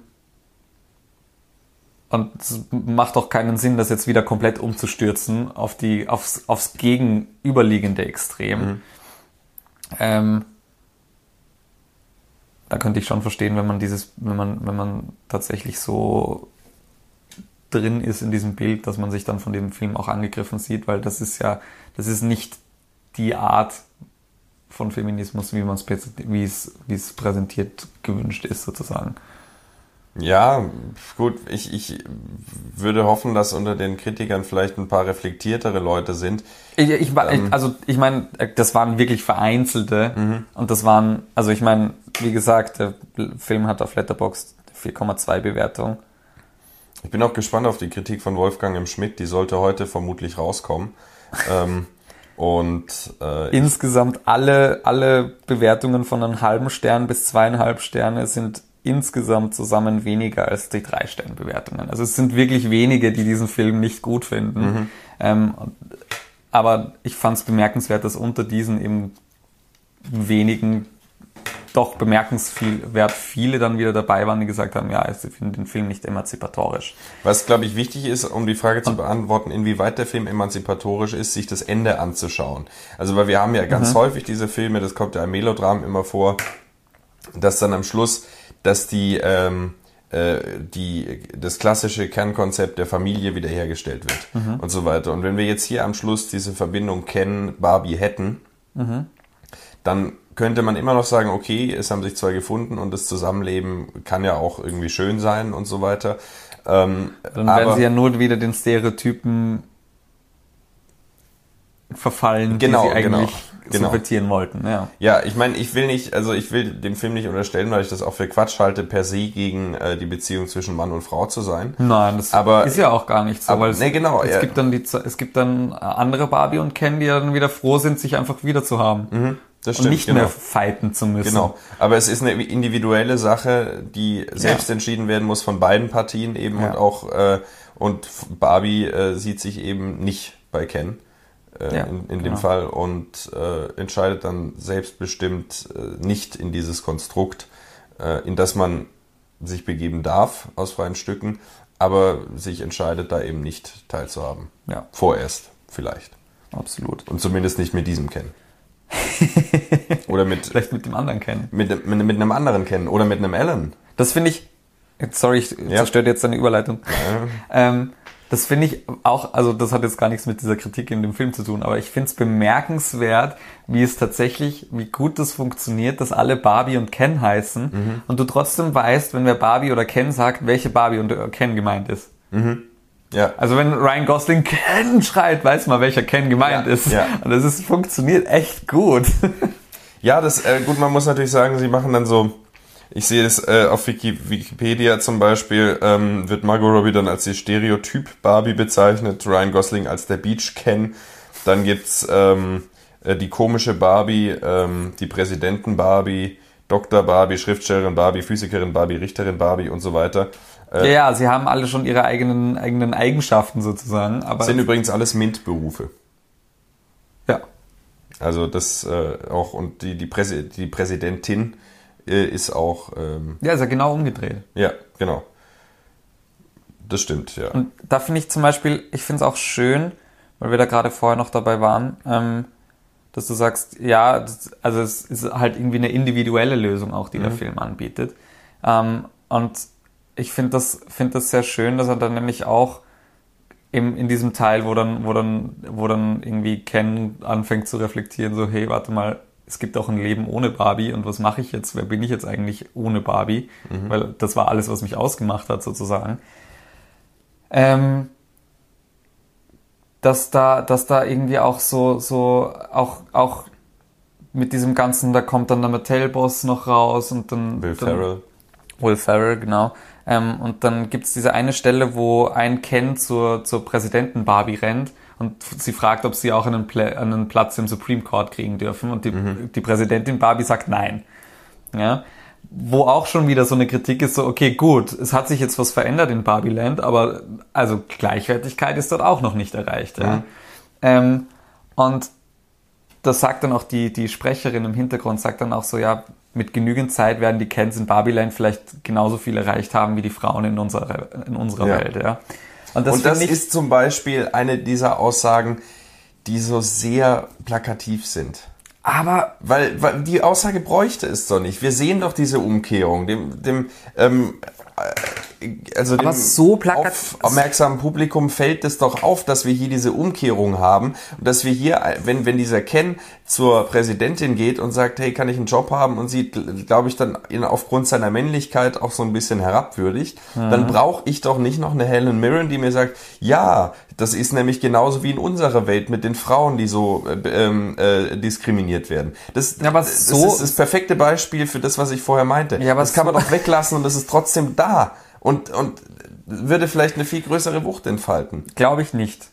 und es macht auch keinen Sinn, das jetzt wieder komplett umzustürzen auf die, aufs, aufs gegenüberliegende Extrem. Ähm, da könnte ich schon verstehen, wenn man dieses, wenn man, wenn man tatsächlich so drin ist in diesem Bild, dass man sich dann von dem Film auch angegriffen sieht, weil das ist ja, das ist nicht die Art von Feminismus, wie man es, wie es, wie es präsentiert gewünscht ist, sozusagen. Ja, gut, ich, ich würde hoffen, dass unter den Kritikern vielleicht ein paar reflektiertere Leute sind. Ich, ich, Ähm. also ich meine, das waren wirklich vereinzelte und das waren, also ich meine, wie gesagt, der Film hat auf Letterboxd 4,2 Bewertung. Ich bin auch gespannt auf die Kritik von Wolfgang M. Schmidt, die sollte heute vermutlich rauskommen. ähm, und äh, Insgesamt alle, alle Bewertungen von einem halben Stern bis zweieinhalb Sterne sind insgesamt zusammen weniger als die drei Sternbewertungen. Also es sind wirklich wenige, die diesen Film nicht gut finden. Ähm, aber ich fand es bemerkenswert, dass unter diesen eben wenigen doch bemerkenswert viele dann wieder dabei waren, die gesagt haben, ja, sie finden den Film nicht emanzipatorisch. was, glaube ich, wichtig ist, um die Frage zu beantworten, inwieweit der Film emanzipatorisch ist, sich das Ende anzuschauen. Also, weil wir haben ja ganz häufig diese Filme, das kommt ja im Melodram immer vor, dass dann am Schluss, dass die, ähm, äh, die, das klassische Kernkonzept der Familie wiederhergestellt wird und so weiter. Und wenn wir jetzt hier am Schluss diese Verbindung Ken, Barbie hätten, dann könnte man immer noch sagen, okay, es haben sich zwei gefunden und das Zusammenleben kann ja auch irgendwie schön sein und so weiter. Ähm, Dann werden sie ja nur wieder den Stereotypen verfallen, Genau, die sie eigentlich genau. Subvertieren wollten. Ja. Ja, ich meine, ich will nicht, also ich will dem Film nicht unterstellen, weil ich das auch für Quatsch halte, per se gegen äh, die Beziehung zwischen Mann und Frau zu sein. Nein, das Aber- ist ja auch gar nicht so, aber- weil es, nee, genau, es ja. gibt dann die, es gibt dann andere Barbie und Ken, die ja dann wieder froh sind, sich einfach wieder zu haben Das und nicht genau. mehr fighten zu müssen. Genau. Aber es ist eine individuelle Sache, die selbst entschieden werden muss von beiden Partien eben Ja. und auch äh, und Barbie äh, sieht sich eben nicht bei Ken äh, Ja, in, in dem genau. Fall und äh, entscheidet dann selbstbestimmt äh, nicht in dieses Konstrukt, äh, in das man sich begeben darf aus freien Stücken, aber sich entscheidet da eben nicht teilzuhaben. Ja, Vorerst vielleicht. absolut. Und zumindest nicht mit diesem Ken. Oder mit, Vielleicht mit dem anderen Ken. mit, mit, mit einem anderen Ken oder mit einem Alan. Das finde ich, sorry, ich Ja. zerstöre jetzt deine Überleitung. Ähm, das finde ich auch, also das hat jetzt gar nichts mit dieser Kritik in dem Film zu tun, aber ich finde es bemerkenswert, wie es tatsächlich, wie gut das funktioniert, dass alle Barbie und Ken heißen und du trotzdem weißt, wenn wer Barbie oder Ken sagt, welche Barbie und äh, Ken gemeint ist. Ja. Also wenn Ryan Gosling Ken schreit, weiß man, welcher Ken gemeint Ja, ist. ja. Und das ist, funktioniert echt gut. Ja, das, äh, gut, man muss natürlich sagen, sie machen dann so, ich sehe es äh, auf Wiki, Wikipedia zum Beispiel, ähm, wird Margot Robbie dann als die Stereotyp Barbie bezeichnet, Ryan Gosling als der Beach Ken. Dann gibt's ähm, äh, die komische Barbie, ähm, die Präsidenten Barbie, Dr. Barbie, Schriftstellerin Barbie, Physikerin Barbie, Richterin Barbie und so weiter. ja, ja, sie haben alle schon ihre eigenen, eigenen Eigenschaften sozusagen, aber Sind übrigens alles MINT-Berufe. ja. Also das äh, auch und die die, Präsi die Präsidentin äh, ist auch ähm, Ja, ist ja genau umgedreht. ja genau. Das stimmt ja. Und da finde ich zum Beispiel, ich finde es auch schön, weil wir da gerade vorher noch dabei waren, ähm, dass du sagst, ja, das, also es ist halt irgendwie eine individuelle Lösung auch, die der Film anbietet. Ähm, und ich finde das, finde das sehr schön, dass er dann nämlich auch im, in diesem Teil, wo dann, wo dann, wo dann irgendwie Ken anfängt zu reflektieren, so, hey, warte mal, es gibt auch ein Leben ohne Barbie und was mache ich jetzt? Wer bin ich jetzt eigentlich ohne Barbie? Weil das war alles, was mich ausgemacht hat, sozusagen. Ähm, dass da, dass da irgendwie auch so, so, auch, auch mit diesem ganzen, da kommt dann der Mattel-Boss noch raus und dann. Will dann, Ferrell. Will Ferrell, genau. Ähm, und dann gibt's diese eine Stelle, wo ein Ken zur, zur Präsidenten Barbie rennt und sie fragt, ob sie auch einen, Pla einen Platz im Supreme Court kriegen dürfen. Und die, die Präsidentin Barbie sagt nein. Ja. wo auch schon wieder so eine Kritik ist, so, okay, gut, es hat sich jetzt was verändert in Barbieland, aber also Gleichwertigkeit ist dort auch noch nicht erreicht. Ja. Mhm. Ähm, und das sagt dann auch die, die Sprecherin im Hintergrund, sagt dann auch so, ja, mit genügend Zeit werden die Kens in Barbieland vielleicht genauso viel erreicht haben wie die Frauen in unserer, in unserer Ja. Welt. Ja. Und das, finde ich- ist zum Beispiel eine dieser Aussagen, die so sehr plakativ sind. aber Weil, weil die Aussage bräuchte es doch nicht. Wir sehen doch diese Umkehrung. Dem, dem, ähm, also dem Aber so plakat- aufmerksamen Publikum fällt es doch auf, dass wir hier diese Umkehrung haben und dass wir hier, wenn, wenn dieser Ken zur Präsidentin geht und sagt, hey, kann ich einen Job haben und sie, glaube ich, dann ihn aufgrund seiner Männlichkeit auch so ein bisschen herabwürdigt, dann brauche ich doch nicht noch eine Helen Mirren, die mir sagt, ja, das ist nämlich genauso wie in unserer Welt mit den Frauen, die so äh, ähm, äh, diskriminiert werden. Das, Ja, aber das so- ist das perfekte Beispiel für das, was ich vorher meinte. Ja, aber das kann man doch weglassen und das ist trotzdem da und, und würde vielleicht eine viel größere Wucht entfalten. Glaube ich nicht.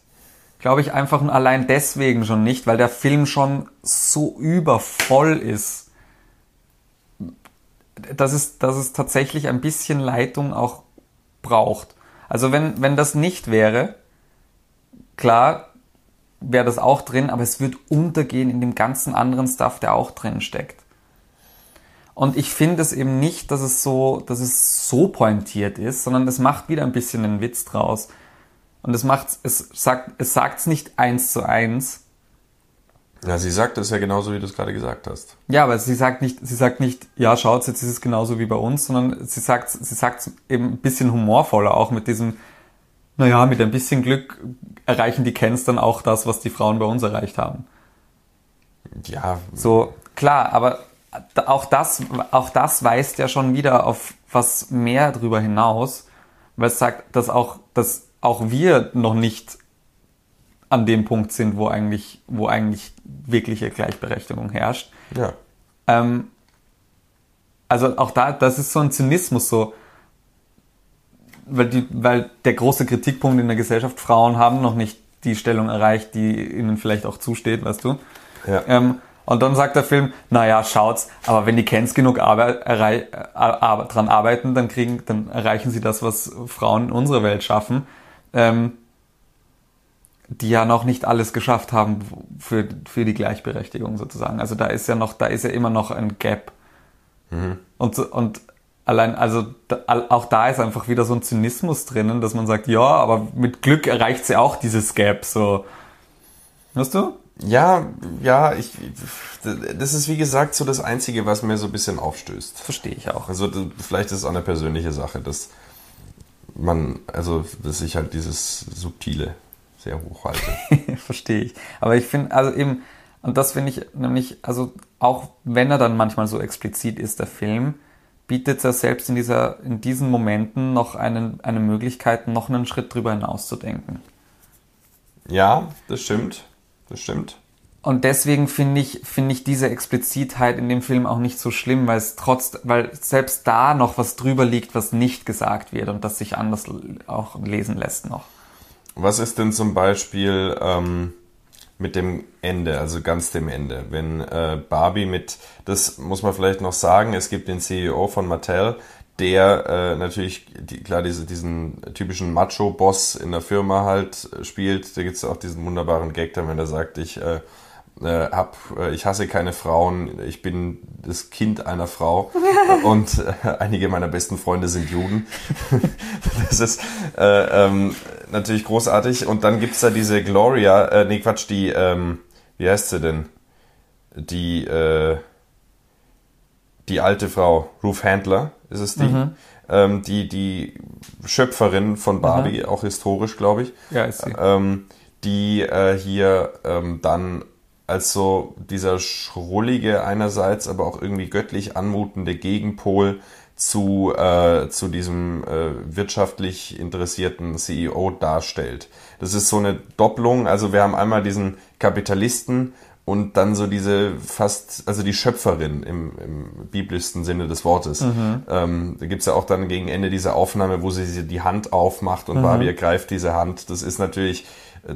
Glaube ich einfach und allein deswegen schon nicht, weil der Film schon so übervoll ist. Dass es, dass es tatsächlich ein bisschen Leitung auch braucht. Also wenn, wenn das nicht wäre, klar wäre das auch drin, aber es wird untergehen in dem ganzen anderen Stuff, der auch drin steckt. Und ich finde es eben nicht, dass es so, dass es so pointiert ist, sondern es macht wieder ein bisschen einen Witz draus. Und es macht, es sagt, es sagt's nicht eins zu eins. Ja, sie sagt es ja genauso, wie du es gerade gesagt hast. Ja, aber sie sagt nicht, sie sagt nicht, ja, schaut, jetzt ist es genauso wie bei uns, sondern sie sagt, sie sagt eben ein bisschen humorvoller auch mit diesem, naja, mit ein bisschen Glück erreichen die Kens dann auch das, was die Frauen bei uns erreicht haben. Ja, So, klar, aber auch das, auch das weist ja schon wieder auf was mehr drüber hinaus, weil es sagt, dass auch, dass auch wir noch nicht an dem Punkt sind, wo eigentlich, wo eigentlich wirkliche Gleichberechtigung herrscht. ja. Ähm, also auch da, das ist so ein Zynismus so, weil, die, weil der große Kritikpunkt in der Gesellschaft, Frauen haben noch nicht die Stellung erreicht, die ihnen vielleicht auch zusteht, weißt du? Ja. Ähm, und dann sagt der Film, naja, schaut's, aber wenn die Kens genug Arbeit, errei- äh, ar- dran arbeiten, dann kriegen, dann erreichen sie das, was Frauen in unserer Welt schaffen, ähm, die ja noch nicht alles geschafft haben für, für die Gleichberechtigung sozusagen. Also da ist ja noch, da ist ja immer noch ein Gap. Und, so- und allein, also auch da ist einfach wieder so ein Zynismus drinnen, dass man sagt, ja, aber mit Glück erreicht sie auch dieses Gap, so. Weißt du? Ja, ja, ich, das ist wie gesagt so das Einzige, was mir so ein bisschen aufstößt. Verstehe ich auch. Also vielleicht ist es auch eine persönliche Sache, dass man, also dass ich halt dieses Subtile sehr hoch halte. Verstehe ich. Aber ich finde, also eben, und das finde ich nämlich, also auch wenn er dann manchmal so explizit ist, der Film, bietet er selbst in dieser, in diesen Momenten noch einen, eine Möglichkeit, noch einen Schritt drüber hinaus zu denken. ja, das stimmt. Das stimmt. Und deswegen finde ich, finde ich diese Explizitheit in dem Film auch nicht so schlimm, weil es trotz, weil selbst da noch was drüber liegt, was nicht gesagt wird und das sich anders auch lesen lässt noch. Was ist denn zum Beispiel ähm, mit dem Ende, also ganz dem Ende? Wenn äh, Barbie mit, das muss man vielleicht noch sagen, es gibt den CEO von Mattel, der äh, natürlich, die, klar, diese, diesen typischen Macho-Boss in der Firma halt äh, spielt. Da gibt es auch diesen wunderbaren Gag, dann, wenn er sagt, ich äh, äh, hab, äh, ich hasse keine Frauen, ich bin das Kind einer Frau und äh, einige meiner besten Freunde sind Juden. das ist äh, ähm, natürlich großartig. Und dann gibt's da diese Gloria, äh, nee Quatsch, die, ähm, wie heißt sie denn? Die, äh, die alte Frau, Ruth Handler ist es die, ähm, die, die Schöpferin von Barbie, auch historisch, glaube ich Ja, ist sie. ähm, die äh, hier ähm, dann als so dieser schrullige einerseits, aber auch irgendwie göttlich anmutende Gegenpol zu, äh, zu diesem äh, wirtschaftlich interessierten CEO darstellt. Das ist so eine Doppelung, also wir haben einmal diesen Kapitalisten und dann so diese fast, also die Schöpferin im, im biblischsten Sinne des Wortes. Ähm, da gibt's ja auch dann gegen Ende diese Aufnahme, wo sie die Hand aufmacht und Barbie ergreift diese Hand. Das ist natürlich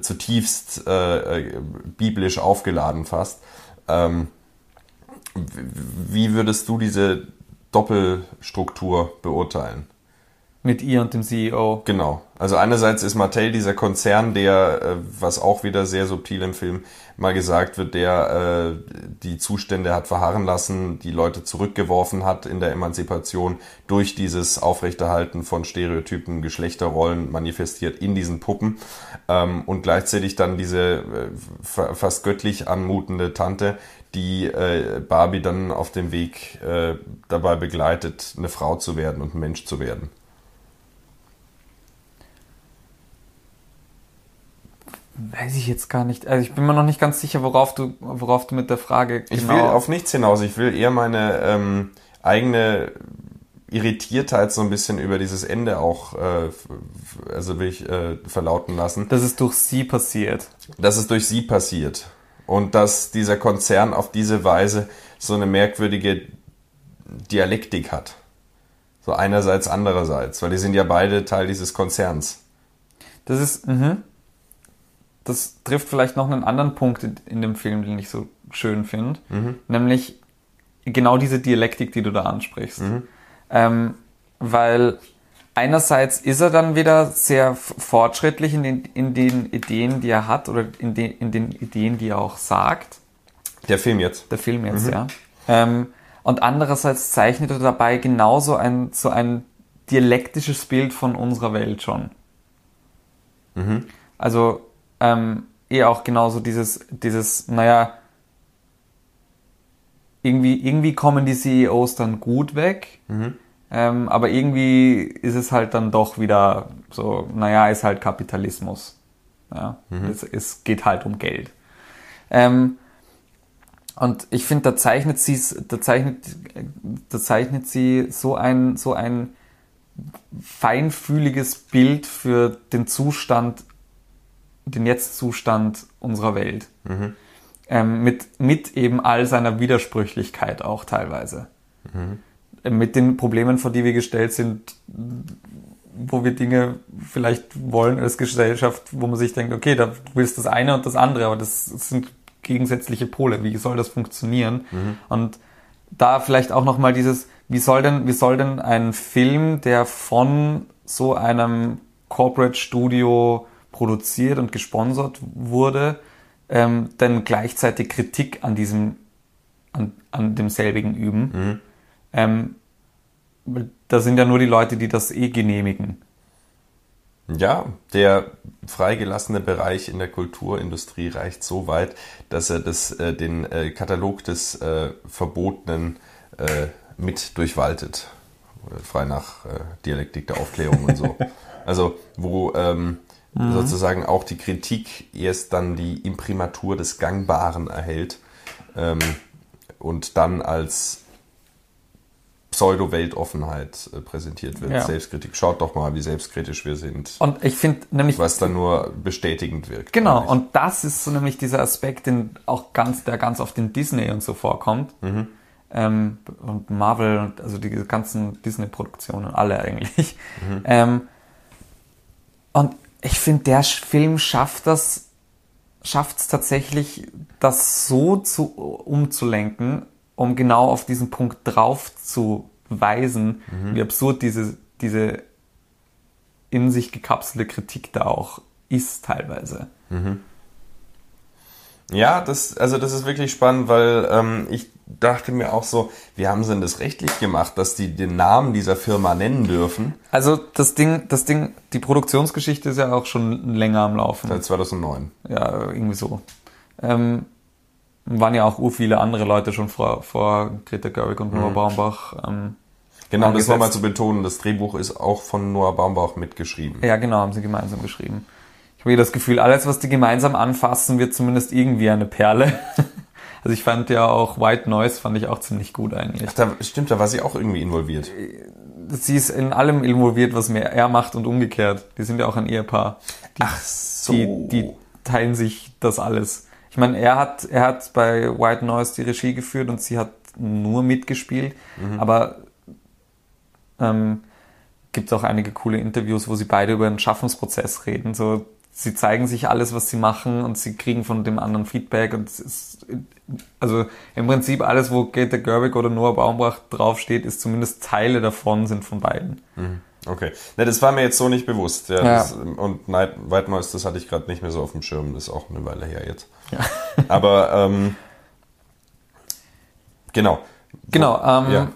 zutiefst äh, äh, biblisch aufgeladen fast. Ähm, wie würdest du diese Doppelstruktur beurteilen. Mit ihr und dem CEO. Genau. Also einerseits ist Mattel dieser Konzern, der, äh, was auch wieder sehr subtil im Film mal gesagt wird, der äh, die Zustände hat verharren lassen, die Leute zurückgeworfen hat in der Emanzipation durch dieses Aufrechterhalten von Stereotypen, Geschlechterrollen manifestiert in diesen Puppen ähm, und gleichzeitig dann diese äh, fast göttlich anmutende Tante, die äh, Barbie dann auf dem Weg äh, dabei begleitet, eine Frau zu werden und ein Mensch zu werden. Weiß ich jetzt gar nicht. Also ich bin mir noch nicht ganz sicher, worauf du, worauf du mit der Frage genau Ich will auf nichts hinaus. Ich will eher meine ähm, eigene Irritiertheit so ein bisschen über dieses Ende auch, äh, also will ich äh, verlauten lassen. Dass es durch sie passiert. Dass es durch sie passiert. Und dass dieser Konzern auf diese Weise so eine merkwürdige Dialektik hat. So einerseits, andererseits. Weil die sind ja beide Teil dieses Konzerns. Das ist, mhm das trifft vielleicht noch einen anderen Punkt in dem Film, den ich so schön finde, mhm. nämlich genau diese Dialektik, die du da ansprichst. Mhm. Ähm, weil einerseits ist er dann wieder sehr fortschrittlich in den, in den Ideen, die er hat oder in den, in den Ideen, die er auch sagt. Der Film jetzt. Der Film jetzt, mhm. ja. Ähm, und andererseits zeichnet er dabei genauso ein, so ein dialektisches Bild von unserer Welt schon. Mhm. Also ähm, eh auch genauso dieses, dieses, naja, irgendwie, irgendwie kommen die CEOs dann gut weg, mhm. ähm, aber irgendwie ist es halt dann doch wieder so, naja, ist halt Kapitalismus. Ja? Mhm. Es, es, geht halt um Geld. Ähm, und ich finde, da zeichnet sie, da zeichnet, da zeichnet sie so ein, so ein feinfühliges Bild für den Zustand den Jetzt-Zustand unserer Welt. Mhm. Ähm, mit, mit eben all seiner Widersprüchlichkeit auch teilweise. Mhm. Mit den Problemen, vor die wir gestellt sind, wo wir Dinge vielleicht wollen als Gesellschaft, wo man sich denkt, okay, da willst das eine und das andere, aber das, das sind gegensätzliche Pole. Wie soll das funktionieren? Mhm. Und da vielleicht auch nochmal dieses, wie soll denn, wie soll denn ein Film, der von so einem Corporate Studio produziert und gesponsert wurde, ähm, dann gleichzeitig Kritik an diesem, an, an demselbigen üben. Mhm. Ähm, da sind ja nur die Leute, die das eh genehmigen. Ja, der freigelassene Bereich in der Kulturindustrie reicht so weit, dass er das, äh, den äh, Katalog des äh, Verbotenen äh, mit durchwaltet. Frei nach äh, Dialektik der Aufklärung und so. Also, wo ähm, mhm. sozusagen auch die Kritik erst dann die Imprimatur des Gangbaren erhält ähm, und dann als Pseudo-Weltoffenheit äh, präsentiert wird. Ja. Selbstkritik. Schaut doch mal, wie selbstkritisch wir sind. Und ich finde nämlich. Was dann nur bestätigend wirkt. Genau, und das ist so nämlich dieser Aspekt, den auch ganz, der ganz oft in Disney und so vorkommt. Mhm. Ähm, und Marvel und also die ganzen Disney-Produktionen, alle eigentlich. Mhm. Ähm, und ich finde, der Film schafft das, schafft es tatsächlich, das so zu, umzulenken, um genau auf diesen Punkt drauf zu weisen, mhm. wie absurd diese, diese in sich gekapselte Kritik da auch ist teilweise. Mhm. Ja, das, also das ist wirklich spannend, weil ähm, ich dachte mir auch so, wie haben sie denn das rechtlich gemacht, dass die den Namen dieser Firma nennen dürfen? Also das Ding, das Ding, die Produktionsgeschichte ist ja auch schon länger am Laufen. Seit 2009. Ja, irgendwie so. Ähm, waren ja auch ur viele andere Leute schon vor, vor Greta Gerwig und Noah mhm. Baumbach. Ähm, genau, das nochmal zu betonen, das Drehbuch ist auch von Noah Baumbach mitgeschrieben. Ja, genau, haben sie gemeinsam geschrieben habe das Gefühl, alles, was die gemeinsam anfassen, wird zumindest irgendwie eine Perle. Also ich fand ja auch White Noise fand ich auch ziemlich gut eigentlich. Ach, da, stimmt, da war sie auch irgendwie involviert. Sie ist in allem involviert, was mehr er macht und umgekehrt. Die sind ja auch ein Ehepaar. Die, Ach so. Die, die teilen sich das alles. Ich meine, er hat, er hat bei White Noise die Regie geführt und sie hat nur mitgespielt. Mhm. Aber ähm, gibt es auch einige coole Interviews, wo sie beide über den Schaffensprozess reden. So sie zeigen sich alles, was sie machen und sie kriegen von dem anderen Feedback und es ist, also im Prinzip alles, wo Greta Gerwig oder Noah Baumbach draufsteht, ist zumindest Teile davon sind von beiden. Okay. Ne, das war mir jetzt so nicht bewusst. Ja, Ja. Das, und Night, White Noise, das hatte ich gerade nicht mehr so auf dem Schirm. Das ist auch eine Weile her jetzt. Ja. Aber ähm, genau. Genau, ähm, Ja.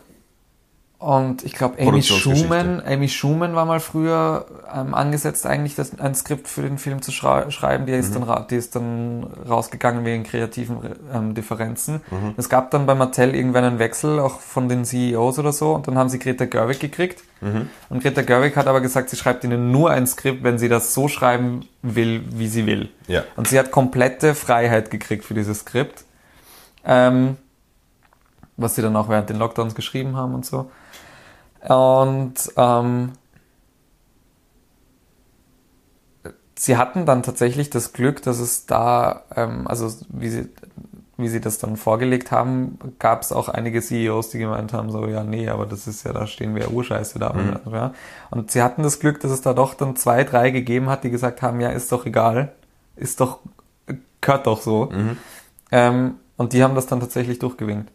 Und ich glaube, Amy. Schumann, Amy Schumann war mal früher ähm, angesetzt, eigentlich das, ein Skript für den Film zu schrei schreiben. Die ist, Mhm. dann, die ist dann rausgegangen wegen kreativen ähm, Differenzen. Mhm. Es gab dann bei Mattel irgendwann einen Wechsel, auch von den CEOs oder so, und dann haben sie Greta Gerwig gekriegt. Mhm. Und Greta Gerwig hat aber gesagt, sie schreibt ihnen nur ein Skript, wenn sie das so schreiben will, wie sie will. Ja. Und sie hat komplette Freiheit gekriegt für dieses Skript. Ähm, was sie dann auch während den Lockdowns geschrieben haben und so. Und ähm, sie hatten dann tatsächlich das Glück, dass es da, ähm, also wie sie, wie sie das dann vorgelegt haben, gab es auch einige CEOs, die gemeint haben, so, ja, nee, aber das ist ja, da stehen wir ja urscheiße da. Ja. Und sie hatten das Glück, dass es da doch dann zwei, drei gegeben hat, die gesagt haben, ja, ist doch egal, ist doch, gehört doch so. Ähm, und die haben das dann tatsächlich durchgewinkt.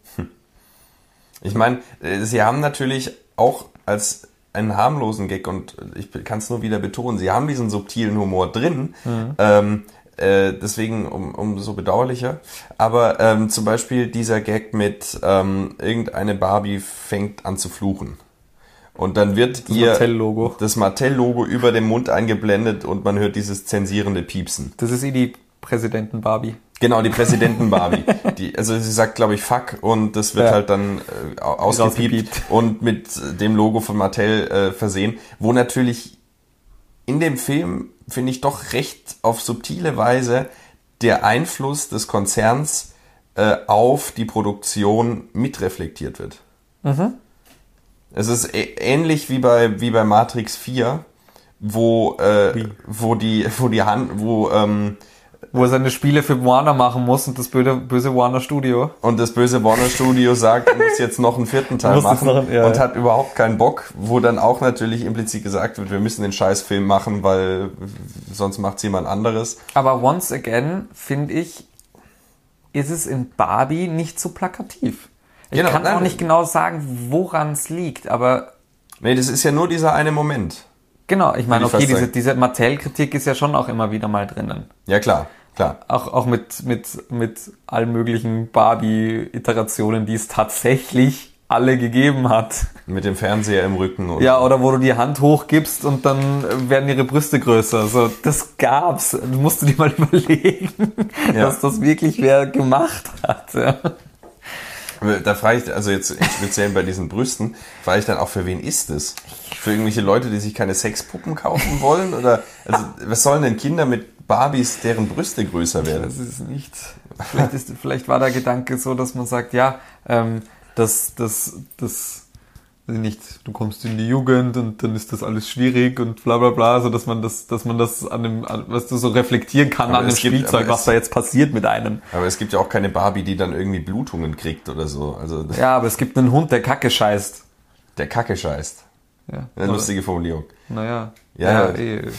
Ich meine, äh, sie haben natürlich auch als einen harmlosen Gag und ich kann es nur wieder betonen, sie haben diesen subtilen Humor drin. Ähm, äh, deswegen um, umso bedauerlicher. Aber ähm, zum Beispiel dieser Gag mit ähm, irgendeine Barbie fängt an zu fluchen. Und dann wird Das ihr Mattel-Logo. das Mattel-Logo über dem Mund eingeblendet und man hört dieses zensierende Piepsen. Das ist eh die Präsidenten Barbie. Genau, die Präsidenten Barbie. Die, also sie sagt, glaube ich, fuck und das wird Ja. halt dann äh, au- ausgepiept und mit dem Logo von Mattel äh, versehen, wo natürlich in dem Film, finde ich, doch recht auf subtile Weise der Einfluss des Konzerns äh, auf die Produktion mitreflektiert wird. Es ist ähnlich wie bei, wie bei Matrix 4, wo, äh, Wie? wo die, wo die Hand, wo, ähm, Wo er seine Spiele für Warner machen muss und das böse, böse Warner Studio. Und das böse Warner Studio sagt, er muss jetzt noch einen vierten Teil machen noch- ja, und ja. hat überhaupt keinen Bock, wo dann auch natürlich implizit gesagt wird, wir müssen den Scheißfilm machen, weil sonst macht's jemand anderes. Aber once again, finde ich, ist es in Barbie nicht so plakativ. Ich Genau, kann auch nein. nicht genau sagen, woran es liegt, aber Nee, das ist ja nur dieser eine Moment. Genau, ich meine, okay, diese, diese Mattel-Kritik ist ja schon auch immer wieder mal drinnen. Ja, klar, klar. Auch, auch mit, mit, mit allen möglichen Barbie-Iterationen, die es tatsächlich alle gegeben hat. Mit dem Fernseher im Rücken und Ja, oder wo du die Hand hochgibst und dann werden ihre Brüste größer. So, das gab's. Du musst dir mal überlegen, Ja. dass das wirklich wer gemacht hat. Ja. Da frage ich, also jetzt im Speziellen bei diesen Brüsten, frage ich dann auch, für wen ist es? Für irgendwelche Leute, die sich keine Sexpuppen kaufen wollen? Oder also, was sollen denn Kinder mit Barbies, deren Brüste größer werden? Das ist nicht. Vielleicht, ist, vielleicht war der Gedanke so, dass man sagt, ja, ähm, das, das, das, nicht, du kommst in die Jugend und dann ist das alles schwierig und bla bla bla, so dass man das, dass man das an dem, an, was du so reflektieren kann Aber an dem gibt- Spielzeug, was es- da jetzt passiert mit einem. Aber es gibt ja auch keine Barbie, die dann irgendwie Blutungen kriegt oder so. Also Ja, aber es gibt einen Hund, der Kacke scheißt. der Kacke scheißt. Ja. Eine lustige Formulierung. Naja. Ja. eh.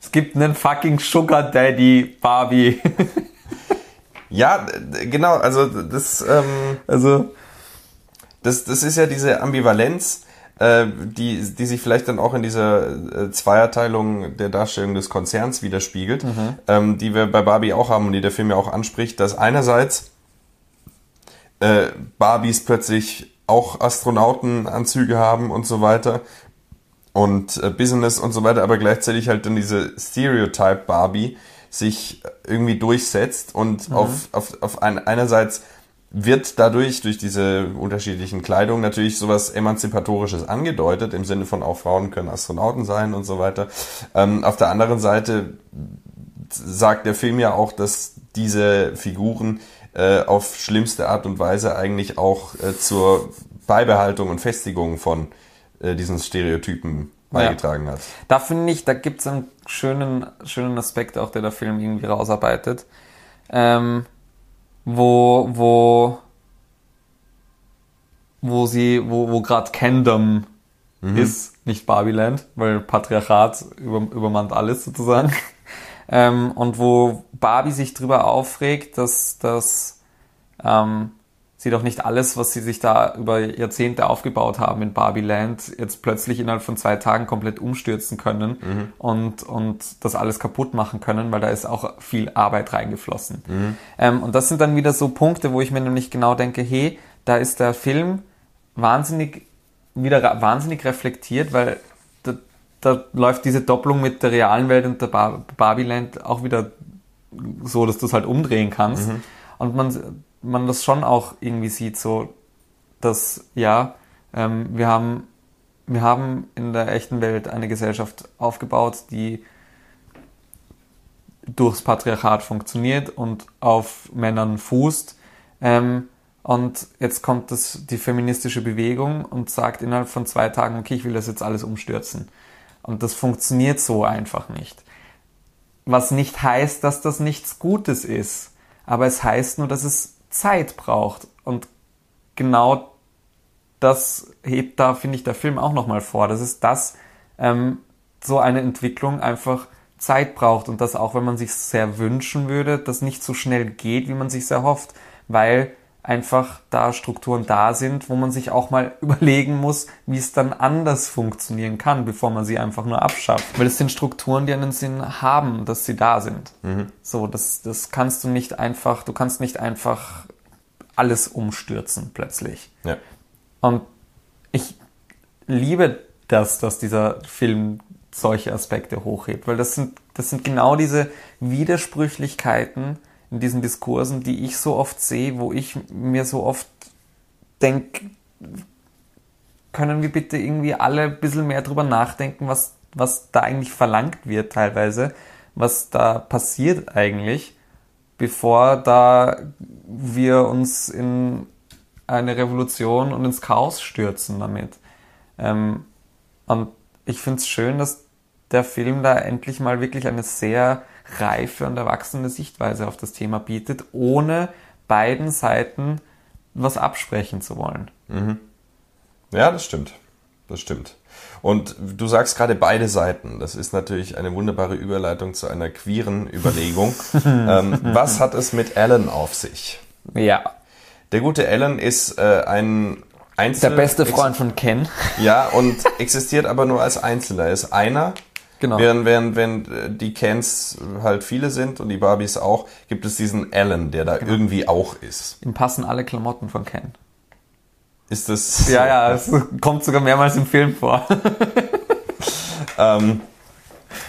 Es gibt einen fucking Sugar Daddy Barbie. Ja, genau, also das, ähm, Also, das, das ist ja diese Ambivalenz, äh, die, die sich vielleicht dann auch in dieser äh, Zweierteilung der Darstellung des Konzerns widerspiegelt, ähm, die wir bei Barbie auch haben und die der Film ja auch anspricht, dass einerseits äh, Barbies plötzlich auch Astronautenanzüge haben und so weiter und äh, Business und so weiter, aber gleichzeitig halt dann diese Stereotype Barbie sich irgendwie durchsetzt und auf, auf, auf ein, einerseits wird dadurch, durch diese unterschiedlichen Kleidung natürlich sowas Emanzipatorisches angedeutet, im Sinne von auch Frauen können Astronauten sein und so weiter. Ähm, auf der anderen Seite sagt der Film ja auch, dass diese Figuren äh, auf schlimmste Art und Weise eigentlich auch äh, zur Beibehaltung und Festigung von äh, diesen Stereotypen beigetragen hat. da finde ich, da gibt's einen schönen, schönen Aspekt auch, der der Film irgendwie rausarbeitet. Ähm, wo, wo, wo sie, wo, wo gerade Kendom ist nicht Barbieland, weil Patriarchat über, übermannt alles sozusagen. Ähm, und wo Barbie sich drüber aufregt, dass, dass ähm, sie doch nicht alles, was sie sich da über Jahrzehnte aufgebaut haben in Barbieland, jetzt plötzlich innerhalb von zwei Tagen komplett umstürzen können Mhm. und, und das alles kaputt machen können, weil da ist auch viel Arbeit reingeflossen. Mhm. Ähm, und das sind dann wieder so Punkte, wo ich mir nämlich genau denke, hey, da ist der Film wahnsinnig, wieder wahnsinnig reflektiert, weil da, da läuft diese Doppelung mit der realen Welt und der Bar Barbieland auch wieder so, dass du es halt umdrehen kannst. Und man, man das schon auch irgendwie sieht, so, dass, ja, ähm, wir haben, wir haben in der echten Welt eine Gesellschaft aufgebaut, die durchs Patriarchat funktioniert und auf Männern fußt. Ähm, und jetzt kommt das, die feministische Bewegung und sagt innerhalb von zwei Tagen, okay, ich will das jetzt alles umstürzen. Und das funktioniert so einfach nicht. Was nicht heißt, dass das nichts Gutes ist. Aber es heißt nur, dass es Zeit braucht. Und genau das hebt da, finde ich, der Film auch nochmal vor. Das ist das, ähm, so eine Entwicklung einfach Zeit braucht und das auch, wenn man sich sehr wünschen würde, das nicht so schnell geht, wie man sich sehr hofft, weil einfach da Strukturen da sind, wo man sich auch mal überlegen muss, wie es dann anders funktionieren kann, bevor man sie einfach nur abschafft. Weil es sind Strukturen, die einen Sinn haben, dass sie da sind. So, das, das kannst du nicht einfach, du kannst nicht einfach alles umstürzen plötzlich. Ja. Und ich liebe das, dass dieser Film solche Aspekte hochhebt, weil das sind, das sind genau diese Widersprüchlichkeiten in diesen Diskursen, die ich so oft sehe, wo ich mir so oft denke, können wir bitte irgendwie alle ein bisschen mehr drüber nachdenken, was, was da eigentlich verlangt wird teilweise, was da passiert eigentlich, bevor da wir uns in eine Revolution und ins Chaos stürzen damit. Ähm, und ich finde es schön, dass der Film da endlich mal wirklich eine sehr reife und erwachsene Sichtweise auf das Thema bietet, ohne beiden Seiten was absprechen zu wollen. Ja, das stimmt. Das stimmt. Und du sagst gerade beide Seiten. Das ist natürlich eine wunderbare Überleitung zu einer queeren Überlegung. ähm, was hat es mit Alan auf sich? Ja. Der gute Alan ist äh, ein Einzel Der beste Freund von Ken. Ja, und existiert aber nur als Einzelner. Er ist einer. Genau. Während, während, während äh, die Kens halt viele sind und die Barbies auch, gibt es diesen Alan, der da Genau. irgendwie auch ist. Ihm passen alle Klamotten von Ken. Ist das. Ja, ja, es kommt sogar mehrmals im Film vor. Ähm,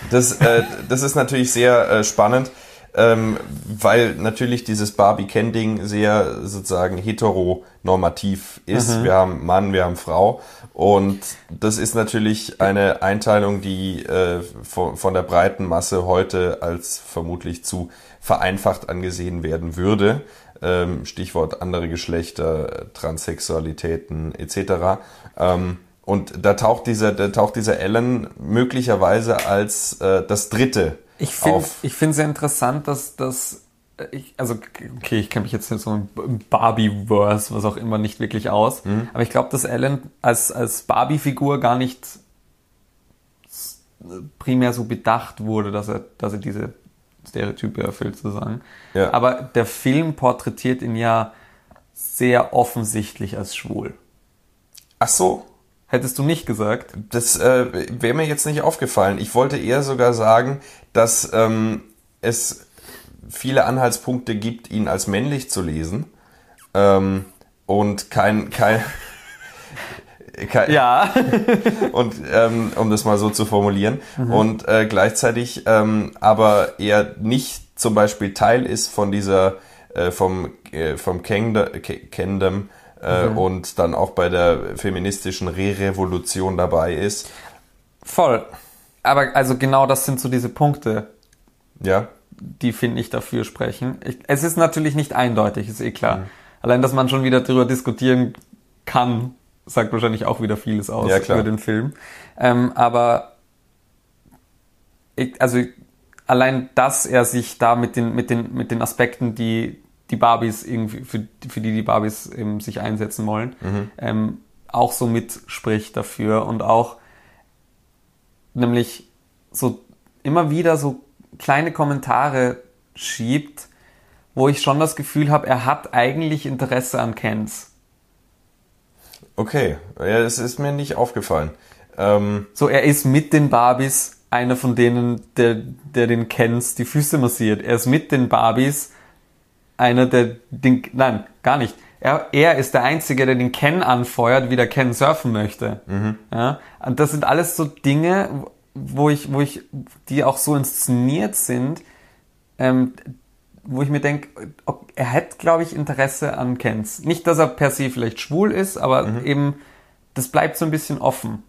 das, äh, das ist natürlich sehr äh, spannend, ähm, weil natürlich dieses Barbie-Ken-Ding sehr sozusagen heteronormativ ist. Wir haben Mann, wir haben Frau. Und das ist natürlich eine Einteilung, die äh, von, von der breiten Masse heute als vermutlich zu vereinfacht angesehen werden würde. Ähm, Stichwort andere Geschlechter, Transsexualitäten etc. Ähm, und da taucht dieser, da taucht dieser Alan möglicherweise als äh, das Dritte Ich finde ich finde sehr interessant, dass das ich, also okay, ich kenne mich jetzt so im Barbie-Verse, was auch immer, nicht wirklich aus. Aber ich glaube, dass Ellen als, als Barbie-Figur gar nicht primär so bedacht wurde, dass er, dass er diese Stereotype erfüllt, sozusagen. Ja. Aber der Film porträtiert ihn ja sehr offensichtlich als schwul. Ach so, Hättest du nicht gesagt? das äh, wäre mir jetzt nicht aufgefallen. Ich wollte eher sogar sagen, dass ähm, es viele Anhaltspunkte gibt, ihn als männlich zu lesen. Ähm, und kein, kein, kein Ja. und ähm, um das mal so zu formulieren und äh, gleichzeitig ähm, aber er nicht zum Beispiel Teil ist von dieser äh, vom äh, vom Kingdom, Kingdom äh, und dann auch bei der feministischen Re-Revolution dabei ist. Voll. Aber also genau das sind so diese Punkte, Ja, die finde ich dafür sprechen. Ich, es ist natürlich nicht eindeutig, ist eh klar. Allein, dass man schon wieder darüber diskutieren kann, sagt wahrscheinlich auch wieder vieles aus Ja, über den Film. Ähm, aber ich, also allein, dass er sich da mit den, mit den, mit den Aspekten, die die Barbies irgendwie, für, für die die Barbies eben sich einsetzen wollen, ähm, auch so mitspricht dafür und auch nämlich so immer wieder so kleine Kommentare schiebt, wo ich schon das Gefühl habe, er hat eigentlich Interesse an Kens. Okay, ja, es ist mir nicht aufgefallen. Ähm, So, er ist mit den Barbies einer von denen, der, der den Kens die Füße massiert. Er ist mit den Barbies einer, der den, nein, gar nicht. Er, er ist der Einzige, der den Ken anfeuert, wie der Ken surfen möchte. Ja? Und das sind alles so Dinge, wo ich, wo ich, die auch so inszeniert sind, ähm, wo ich mir denke, er hätte, glaube ich, Interesse an Kens. Nicht, dass er per se vielleicht schwul ist, aber eben, das bleibt so ein bisschen offen.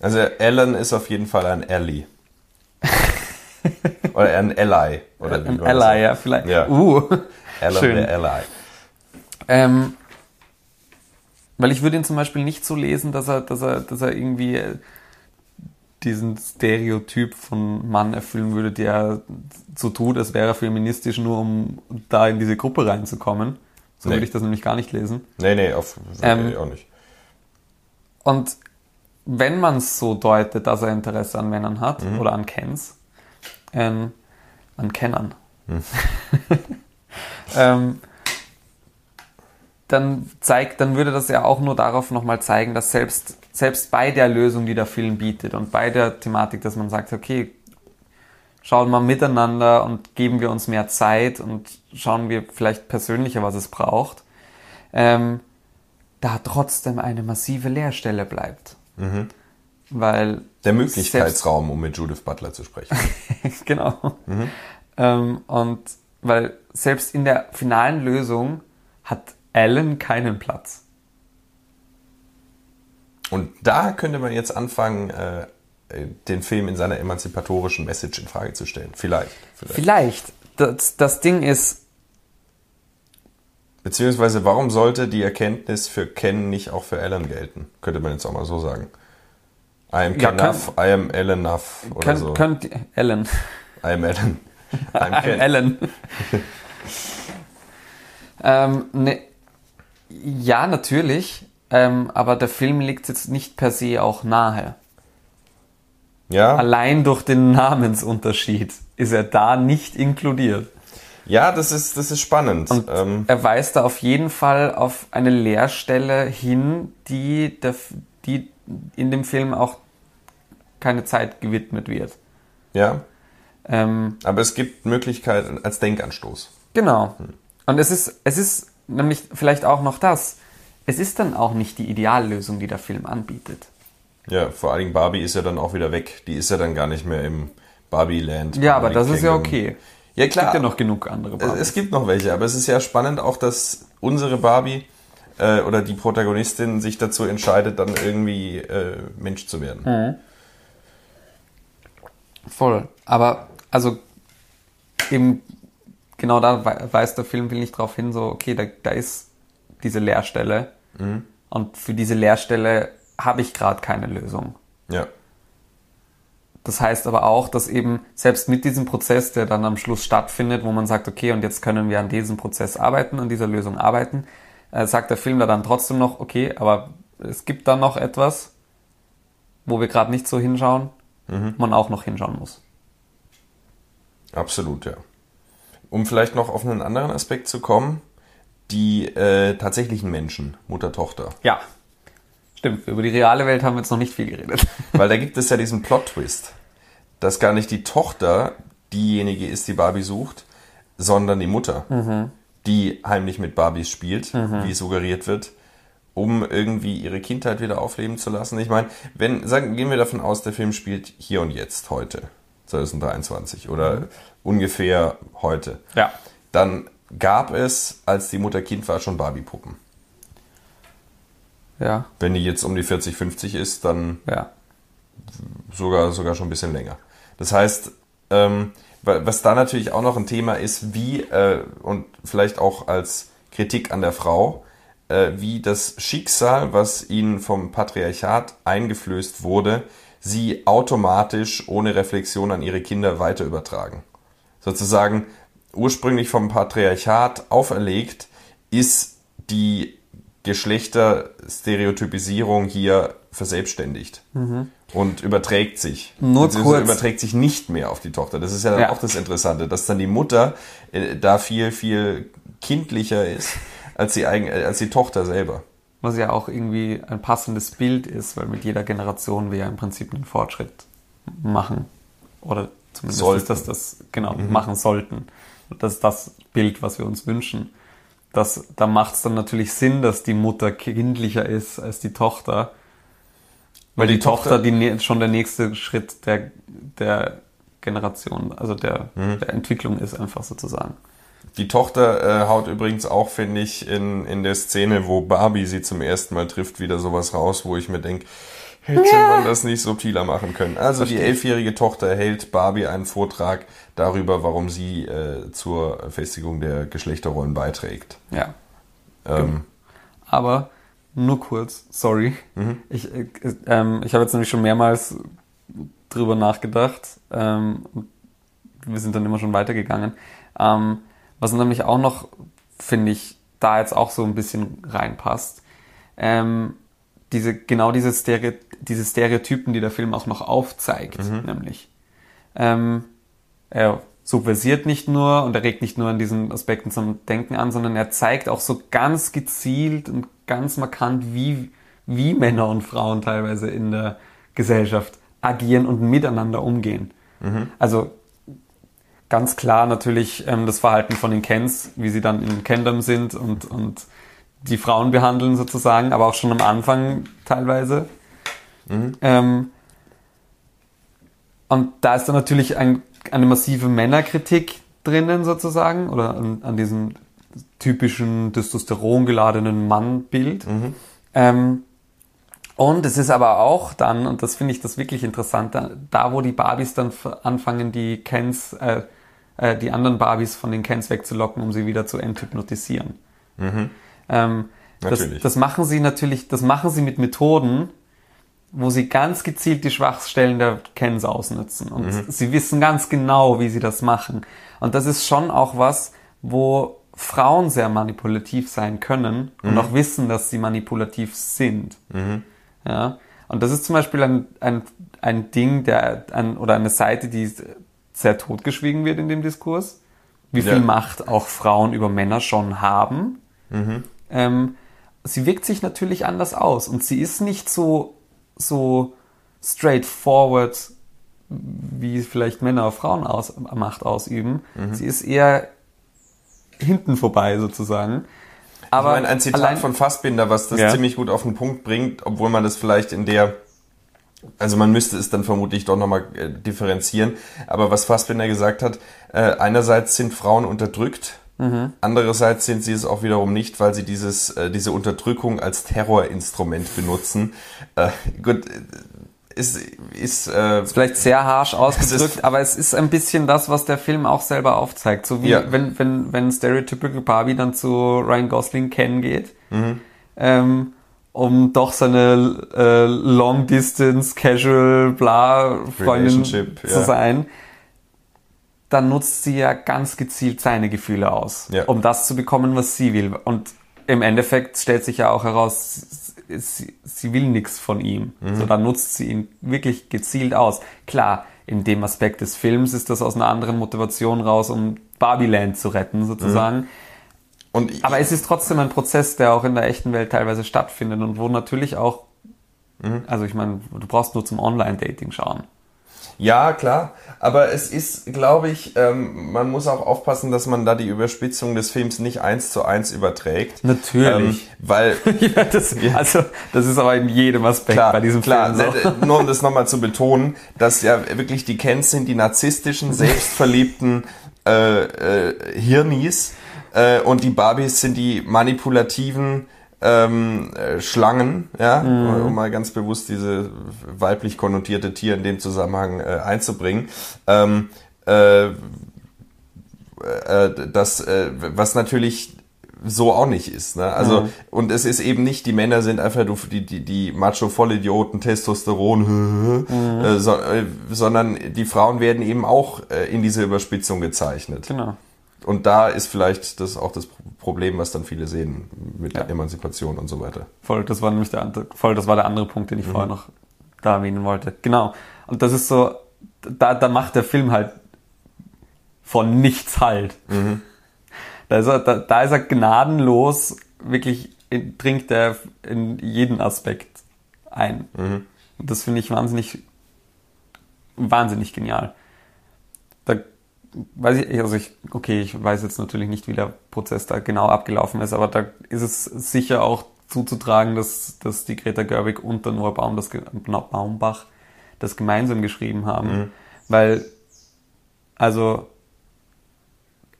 also Alan ist auf jeden Fall ein Ally. oder ein Ally. Oder Ein Ally, ja, vielleicht. Ja. Uh, Alan schön. der Ally. Ähm, weil ich würde ihn zum Beispiel nicht so lesen, dass er, dass er, dass er irgendwie äh, diesen Stereotyp von Mann erfüllen würde, der so tut, als wäre er feministisch, nur um da in diese Gruppe reinzukommen. So Nee. würde ich das nämlich gar nicht lesen. Nee, nee, auf, Ähm, auch nicht. Und wenn man es so deutet, dass er Interesse an Männern hat oder an Kens, ähm, an Kennern, ähm, dann zeigt, dann würde das ja auch nur darauf nochmal zeigen, dass selbst, selbst bei der Lösung, die der Film bietet und bei der Thematik, dass man sagt, okay, schauen wir miteinander und geben wir uns mehr Zeit und schauen wir vielleicht persönlicher, was es braucht, ähm, da trotzdem eine massive Leerstelle bleibt. Weil Der Möglichkeitsraum, um mit Judith Butler zu sprechen. genau. Ähm, und weil selbst in der finalen Lösung hat Alan keinen Platz. Und da könnte man jetzt anfangen, äh, den Film in seiner emanzipatorischen Message in Frage zu stellen. Vielleicht. vielleicht. Vielleicht. Das, das Ding ist, Beziehungsweise, warum sollte die Erkenntnis für Ken nicht auch für Alan gelten? Könnte man jetzt auch mal so sagen. I am Ja, enough, I am Alan enough. Oder könnt, so. könnt Alan. I am Alan. I'm I'm. Alan. Ähm, ne, ja, natürlich. Ähm, aber der Film liegt jetzt nicht per se auch nahe. Ja, Allein durch den Namensunterschied ist er da nicht inkludiert. ja das, ist, das ist spannend. Ähm, er weist da auf jeden Fall auf eine Leerstelle hin, die, der, die in dem Film auch keine Zeit gewidmet wird. ja, Ähm, aber es gibt Möglichkeiten als Denkanstoß. Genau. Und es ist, es ist nämlich vielleicht auch noch das. Es ist dann auch nicht die Ideallösung, die der Film anbietet. Ja, vor allen Dingen Barbie ist ja dann auch wieder weg. Die ist ja dann gar nicht mehr im Barbie-Land. Ja, aber das ist ja Kingdom. okay. Ja, Es klar. gibt ja noch genug andere Es- Barbies. Es gibt noch welche, aber es ist ja spannend auch, dass unsere Barbie äh, oder die Protagonistin sich dazu entscheidet, dann irgendwie äh, Mensch zu werden. Mhm. Voll. Aber, also, eben, genau da wei- weist der Film will nicht drauf hin, so, okay, da, da ist diese Leerstelle. Und für diese Leerstelle habe ich gerade keine Lösung. Ja. Das heißt aber auch, dass eben selbst mit diesem Prozess, der dann am Schluss stattfindet, wo man sagt, okay, und jetzt können wir an diesem Prozess arbeiten, an dieser Lösung arbeiten, äh, sagt der Film da dann trotzdem noch, okay, aber es gibt da noch etwas, wo wir gerade nicht so hinschauen, man auch noch hinschauen muss. Absolut, ja. Um vielleicht noch auf einen anderen Aspekt zu kommen, die äh, tatsächlichen Menschen, Mutter, Tochter. Ja, stimmt. Über die reale Welt haben wir jetzt noch nicht viel geredet. Weil da gibt es ja diesen Plot-Twist, dass gar nicht die Tochter diejenige ist, die Barbie sucht, sondern die Mutter, die heimlich mit Barbies spielt, wie suggeriert wird, um irgendwie ihre Kindheit wieder aufleben zu lassen. Ich meine, wenn, sagen, gehen wir davon aus, der Film spielt hier und jetzt, heute, 2023 oder ungefähr heute. Ja. Dann gab es, als die Mutter Kind war, schon Barbie-Puppen. Ja, Wenn die jetzt um die 40, 50 ist, dann ja. sogar, sogar schon ein bisschen länger. Das heißt, ähm, wa- was da natürlich auch noch ein Thema ist, wie, äh, und vielleicht auch als Kritik an der Frau, äh, wie das Schicksal, was ihnen vom Patriarchat eingeflößt wurde, sie automatisch ohne Reflexion an ihre Kinder weiter übertragen. Sozusagen ursprünglich vom Patriarchat auferlegt, ist die Geschlechterstereotypisierung hier verselbstständigt und überträgt sich. Mhm. Nur kurz. überträgt sich nicht mehr auf die Tochter. Das ist ja dann Ja. auch das Interessante, dass dann die Mutter äh, da viel, viel kindlicher ist als die, eigen, äh, als die Tochter selber. Was ja auch irgendwie ein passendes Bild ist, weil mit jeder Generation wir ja im Prinzip einen Fortschritt machen. Oder zumindest Sollten. ist das das, genau, machen sollten. Das ist das Bild, was wir uns wünschen. Das, da macht es dann natürlich Sinn, dass die Mutter kindlicher ist als die Tochter. Weil die, die Tochter, die schon der nächste Schritt der, der Generation, also der, der Entwicklung ist einfach sozusagen. Die Tochter äh, haut übrigens auch, finde ich, in, in der Szene, wo Barbie sie zum ersten Mal trifft, wieder sowas raus, wo ich mir denke, hätte man das nicht subtiler machen können. Also die elfjährige Tochter hält Barbie einen Vortrag darüber, warum sie äh, zur Festigung der Geschlechterrollen beiträgt. Ja. Ähm, Aber nur kurz, sorry. Ich, äh, ähm, ich habe jetzt nämlich schon mehrmals drüber nachgedacht. Ähm, wir sind dann immer schon weitergegangen. Ähm, was nämlich auch noch, finde ich, da jetzt auch so ein bisschen reinpasst. Ähm, diese, genau diese, Stere diese Stereotypen, die der Film auch noch aufzeigt, nämlich. Ähm, er subversiert nicht nur und er regt nicht nur an diesen Aspekten zum Denken an, sondern er zeigt auch so ganz gezielt und ganz markant, wie, wie Männer und Frauen teilweise in der Gesellschaft agieren und miteinander umgehen. Also ganz klar natürlich ähm, das Verhalten von den Kens, wie sie dann in Kendom sind und, und die Frauen behandeln sozusagen, aber auch schon am Anfang teilweise. Ähm, und da ist dann natürlich ein, eine massive Männerkritik drinnen sozusagen oder an, an diesem typischen testosterongeladenen Mannbild. Ähm, und es ist aber auch dann, und das finde ich das wirklich interessant, da, da wo die Barbies dann anfangen, die Kens, äh, äh, die anderen Barbies von den Kens wegzulocken, um sie wieder zu enthypnotisieren. Ähm, das, das machen sie natürlich, das machen sie mit Methoden, wo sie ganz gezielt die Schwachstellen der Kens ausnutzen. Und sie wissen ganz genau, wie sie das machen. Und das ist schon auch was, wo Frauen sehr manipulativ sein können und auch wissen, dass sie manipulativ sind. Ja. Und das ist zum Beispiel ein, ein, ein Ding, der, ein, oder eine Seite, die sehr totgeschwiegen wird in dem Diskurs. Wie viel Ja. Macht auch Frauen über Männer schon haben. Ähm, sie wirkt sich natürlich anders aus und sie ist nicht so, so straightforward, wie vielleicht Männer auf Frauen aus, Macht ausüben. Sie ist eher hinten vorbei sozusagen. Aber ich meine, ein Zitat allein- von Fassbinder, was das Ja. ziemlich gut auf den Punkt bringt, obwohl man das vielleicht in der, also man müsste es dann vermutlich doch nochmal äh, differenzieren, aber was Fassbinder gesagt hat, äh, einerseits sind Frauen unterdrückt, Mhm. andererseits sind sie es auch wiederum nicht, weil sie dieses, äh, diese Unterdrückung als Terrorinstrument benutzen. Äh, gut, äh, ist, ist, äh, vielleicht sehr harsh ausgedrückt, ist- aber es ist ein bisschen das, was der Film auch selber aufzeigt. So wie Ja. wenn, wenn, wenn Stereotypical Barbie dann zu Ryan Gosling kennen geht, Mhm. ähm, um doch seine äh, Long Distance Casual bla Freundin zu ja. Dann nutzt sie ja ganz gezielt seine Gefühle aus, Ja. um das zu bekommen, was sie will. Und im Endeffekt stellt sich ja auch heraus, sie, sie will nichts von ihm. Mhm. So, dann nutzt sie ihn wirklich gezielt aus. Klar, in dem Aspekt des Films ist das aus einer anderen Motivation raus, um Barbieland zu retten, sozusagen. und ich- Aber es ist trotzdem ein Prozess, der auch in der echten Welt teilweise stattfindet und wo natürlich auch, Mhm. also ich meine, du brauchst nur zum Online-Dating schauen. Ja, klar. Aber es ist, glaube ich, ähm, man muss auch aufpassen, dass man da die Überspitzung des Films nicht eins zu eins überträgt. Natürlich. Ähm, weil, ja, das, also, das ist aber in jedem Aspekt klar, bei diesem klar, Film so. ne, nur um das nochmal zu betonen, dass ja wirklich die Kens sind die narzisstischen, selbstverliebten äh, äh, Hirnis äh, und die Barbies sind die manipulativen ähm, äh, Schlangen, ja, um mal ganz bewusst diese weiblich konnotierte Tier in dem Zusammenhang äh, einzubringen. Ähm, äh, äh, das, äh, was natürlich so auch nicht ist. Ne? Also Mhm. und es ist eben nicht, die Männer sind einfach die die die Macho Vollidioten, Testosteron, Mhm. äh, so, äh, sondern die Frauen werden eben auch äh, in diese Überspitzung gezeichnet. Genau. Und da ist vielleicht das auch das Problem, was dann viele sehen mit Ja. der Emanzipation und so weiter. Voll, das war nämlich der andere, voll, das war der andere Punkt, den ich vorher noch da erwähnen wollte. Genau. Und das ist so, da, da macht der Film halt von nichts halt. Da, ist er, da, da ist er gnadenlos, wirklich in, dringt er in jeden Aspekt ein. Und das finde ich wahnsinnig, wahnsinnig genial. Weiß ich, also ich, okay, ich weiß jetzt natürlich nicht, wie der Prozess da genau abgelaufen ist, aber da ist es sicher auch zuzutragen, dass, dass die Greta Gerwig und der Noah Baum das, Baumbach das gemeinsam geschrieben haben, weil, also,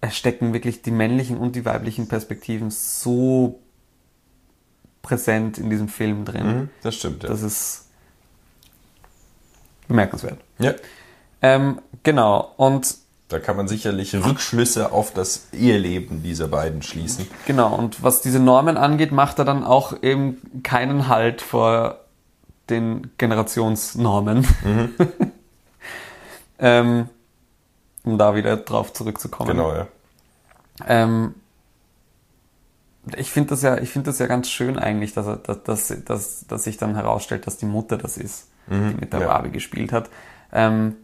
es stecken wirklich die männlichen und die weiblichen Perspektiven so präsent in diesem Film drin. Mhm, das stimmt, ja. Das ist bemerkenswert. ja. Ähm, genau, und Da kann man sicherlich Rückschlüsse auf das Eheleben dieser beiden schließen. Genau, und was diese Normen angeht, macht er dann auch eben keinen Halt vor den Generationsnormen. ähm, um da wieder drauf zurückzukommen. Genau, ja. Ähm, ich finde das ja, ich finde das ja ganz schön eigentlich, dass, er, dass, dass, dass, dass sich dann herausstellt, dass die Mutter das ist, die mit der ja. Barbie gespielt hat. Ähm,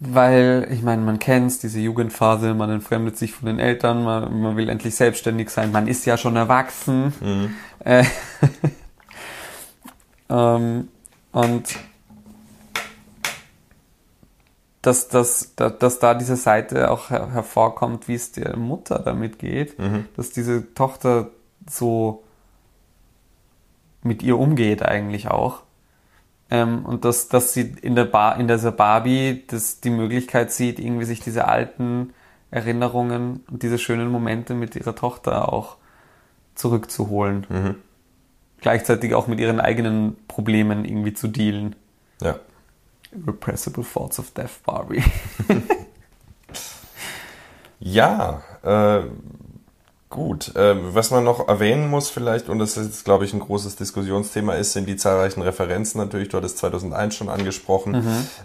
weil, ich meine, man kennt's, diese Jugendphase, man entfremdet sich von den Eltern, man, man will endlich selbstständig sein, man ist ja schon erwachsen. Äh, ähm, und dass, dass, dass, dass da diese Seite auch her hervorkommt, wie es der Mutter damit geht, dass diese Tochter so mit ihr umgeht eigentlich auch. Ähm, und dass, dass sie in der Bar, in dieser Barbie das, die Möglichkeit sieht, irgendwie sich diese alten Erinnerungen und diese schönen Momente mit ihrer Tochter auch zurückzuholen. Gleichzeitig auch mit ihren eigenen Problemen irgendwie zu dealen. Ja. Irrepressible Thoughts of Death Barbie. Ja, äh, gut. Äh, was man noch erwähnen muss vielleicht, und das ist jetzt, glaube ich, ein großes Diskussionsthema ist, sind die zahlreichen Referenzen natürlich. Du hattest 2001 schon angesprochen.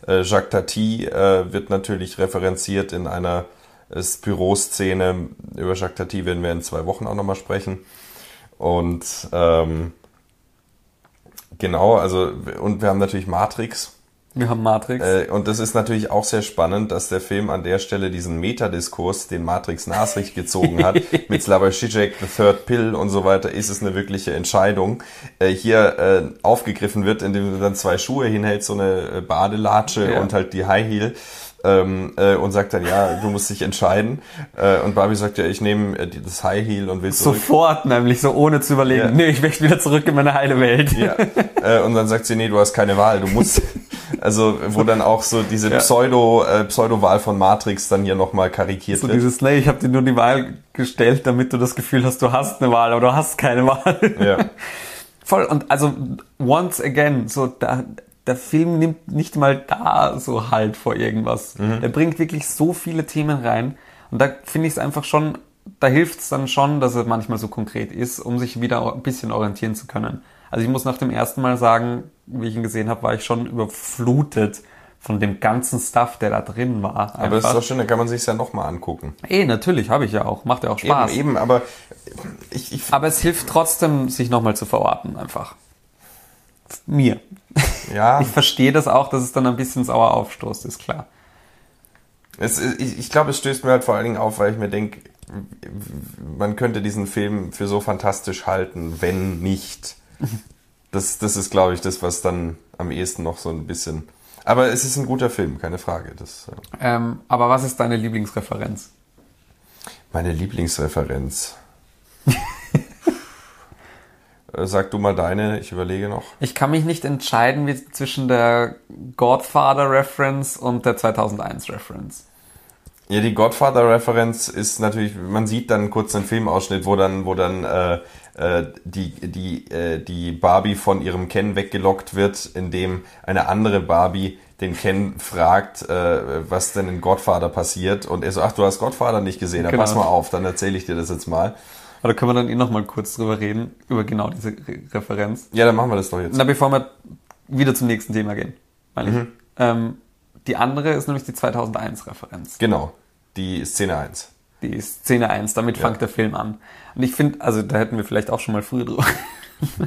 Äh, Jacques Tati äh, wird natürlich referenziert in einer äh, Büroszene. Über Jacques Tati werden wir in zwei Wochen auch nochmal sprechen. Und ähm, genau, also und wir haben natürlich Matrix. Wir haben Matrix. Äh, und das ist natürlich auch sehr spannend, dass der Film an der Stelle diesen Metadiskurs, den Matrix nach sich gezogen hat, mit Slavoj Žižek, The Third Pill und so weiter, ist es eine wirkliche Entscheidung, äh, hier äh, aufgegriffen wird, indem du dann zwei Schuhe hinhältst, so eine äh, Badelatsche Ja. und halt die High Heel. Ähm, äh, und sagt dann, ja, du musst dich entscheiden. Äh, und Barbie sagt, ja, ich nehme äh, das High Heel und will zurück. Sofort, nämlich so ohne zu überlegen, Ja. nee, ich möchte wieder zurück in meine heile Welt. Ja. äh, und dann sagt sie, nee, du hast keine Wahl, du musst. Also, wo dann auch so diese Ja. Pseudo, äh, Pseudo-Wahl von Matrix dann hier nochmal karikiert So wird. dieses, nee, ich habe dir nur die Wahl gestellt, damit du das Gefühl hast, du hast eine Wahl, aber du hast keine Wahl. Ja. Voll, und also once again, so da, der Film nimmt nicht mal da so halt vor irgendwas. Er bringt wirklich so viele Themen rein. Und da finde ich es einfach schon, da hilft es dann schon, dass er manchmal so konkret ist, um sich wieder ein bisschen orientieren zu können. Also ich muss nach dem ersten Mal sagen, wie ich ihn gesehen habe, war ich schon überflutet von dem ganzen Stuff, der da drin war. Aber das ist doch schön, da kann man sich ja nochmal angucken. Eh, natürlich, habe ich ja auch. Macht ja auch Spaß. Eben, eben, aber ich, ich Aber es hilft trotzdem, sich nochmal zu verorten, einfach. Mir. ja, Ich verstehe das auch, dass es dann ein bisschen sauer aufstoßt, ist klar. es, ich, ich glaube, es stößt mir halt vor allen Dingen auf, weil ich mir denke, man könnte diesen Film für so fantastisch halten, wenn nicht. Das, das ist, glaube ich, das, was dann am ehesten noch so ein bisschen. Aber es ist ein guter Film, keine Frage. Das, äh, Ähm, aber was ist deine Lieblingsreferenz? Meine Lieblingsreferenz. Äh, Sag du mal deine, ich überlege noch. Ich kann mich nicht entscheiden wie zwischen der Godfather-Reference und der 2001-Reference. Ja, die Godfather-Referenz ist natürlich, man sieht dann kurz einen Filmausschnitt, wo dann, wo dann äh, äh, die, die, äh, die Barbie von ihrem Ken weggelockt wird, indem eine andere Barbie den Ken fragt, äh, was denn in Godfather passiert. Und er so, ach, du hast Godfather nicht gesehen, dann Genau. pass mal auf, dann erzähle ich dir das jetzt mal. Aber da können wir dann eh noch mal kurz drüber reden, über genau diese Re Referenz. Ja, dann machen wir das doch jetzt. Na, bevor wir wieder zum nächsten Thema gehen. Meine ich. Ähm, die andere ist nämlich die 2001-Referenz. Genau. Die Szene 1. Die Szene 1, damit Ja. fängt der Film an. Und ich finde, also da hätten wir vielleicht auch schon mal früher drüber.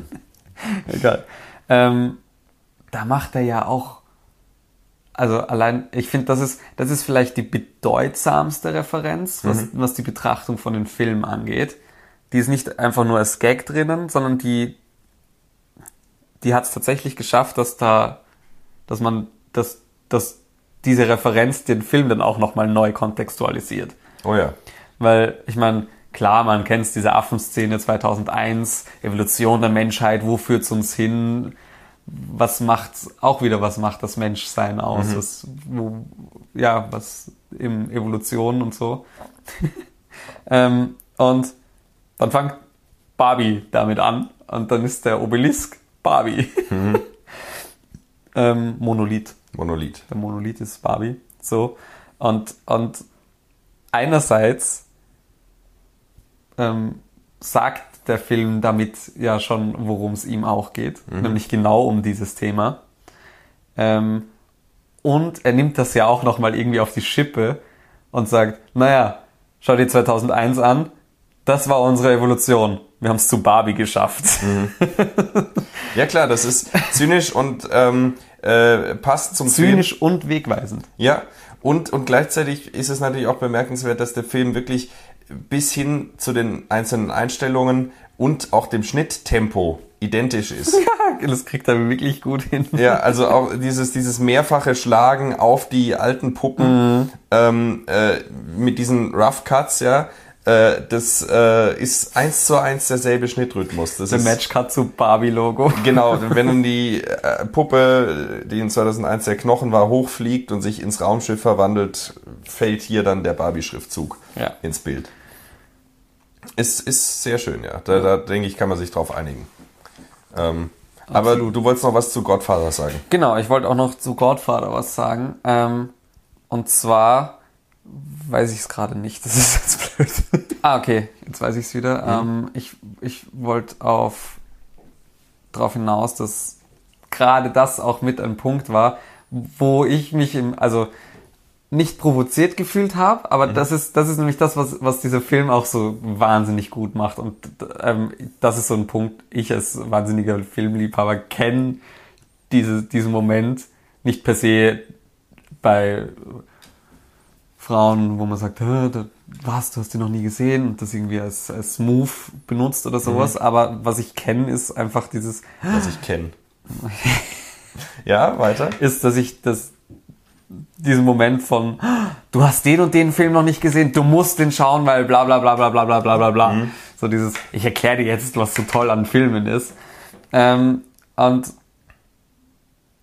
Egal. Ähm, da macht er ja auch, also allein, ich finde, das ist, das ist vielleicht die bedeutsamste Referenz, was, was die Betrachtung von den Filmen angeht. Die ist nicht einfach nur als Gag drinnen, sondern die, die hat es tatsächlich geschafft, dass da, dass man, dass, dass diese Referenz den Film dann auch nochmal neu kontextualisiert. Oh ja. Weil, ich meine, klar, man kennt diese Affenszene 2001, Evolution der Menschheit, wo führt's uns hin? Was macht, auch wieder, was macht das Menschsein aus? Was, wo, ja, was im Evolution und so. ähm, und dann fängt Barbie damit an und dann ist der Obelisk Barbie. ähm, Monolith. Monolith. Der Monolith ist Barbie. So. Und, und einerseits ähm, sagt der Film damit ja schon, worum es ihm auch geht, nämlich genau um dieses Thema. Ähm, und er nimmt das ja auch nochmal irgendwie auf die Schippe und sagt, naja, schau dir 2001 an, das war unsere Evolution. Wir haben es zu Barbie geschafft. Ja klar, das ist zynisch und ähm, äh, passt zum Film. Zynisch und wegweisend. Ja, und, und gleichzeitig ist es natürlich auch bemerkenswert, dass der Film wirklich bis hin zu den einzelnen Einstellungen und auch dem Schnitttempo identisch ist. Ja, das kriegt er wirklich gut hin. Ja, also auch dieses, dieses mehrfache Schlagen auf die alten Puppen ähm, äh, mit diesen Rough Cuts, ja, äh, das äh, ist eins zu eins derselbe Schnittrhythmus. Das Der ist, Matchcut zu Barbie-Logo. Genau, wenn dann die äh, Puppe, die in 2001 der Knochen war, hochfliegt und sich ins Raumschiff verwandelt, fällt hier dann der Barbie-Schriftzug Ja. ins Bild. Ist, ist sehr schön, ja. Da, da denke ich, kann man sich drauf einigen. Ähm, aber du, du wolltest noch was zu Godfather sagen. Genau, ich wollte auch noch zu Godfather was sagen. Ähm, und zwar weiß ich es gerade nicht. Das ist jetzt blöd. ah, okay, jetzt weiß ich es wieder. Ähm, ich ich wollte auf darauf hinaus, dass gerade das auch mit ein Punkt war, wo ich mich im, also nicht provoziert gefühlt habe, aber das ist das ist nämlich das, was was dieser Film auch so wahnsinnig gut macht und ähm, das ist so ein Punkt. Ich als wahnsinniger Filmliebhaber kenne diese, diesen Moment nicht per se bei Frauen, wo man sagt, "Hä, da, was, du hast die noch nie gesehen und das irgendwie als, als Move benutzt oder sowas, aber was ich kenne, ist einfach dieses, was ich kenne. ja, weiter. ist, dass ich das, diesen Moment von, du hast den und den Film noch nicht gesehen, du musst den schauen, weil bla bla bla bla bla bla bla bla bla. So dieses, ich erkläre dir jetzt, was so toll an Filmen ist. Ähm, und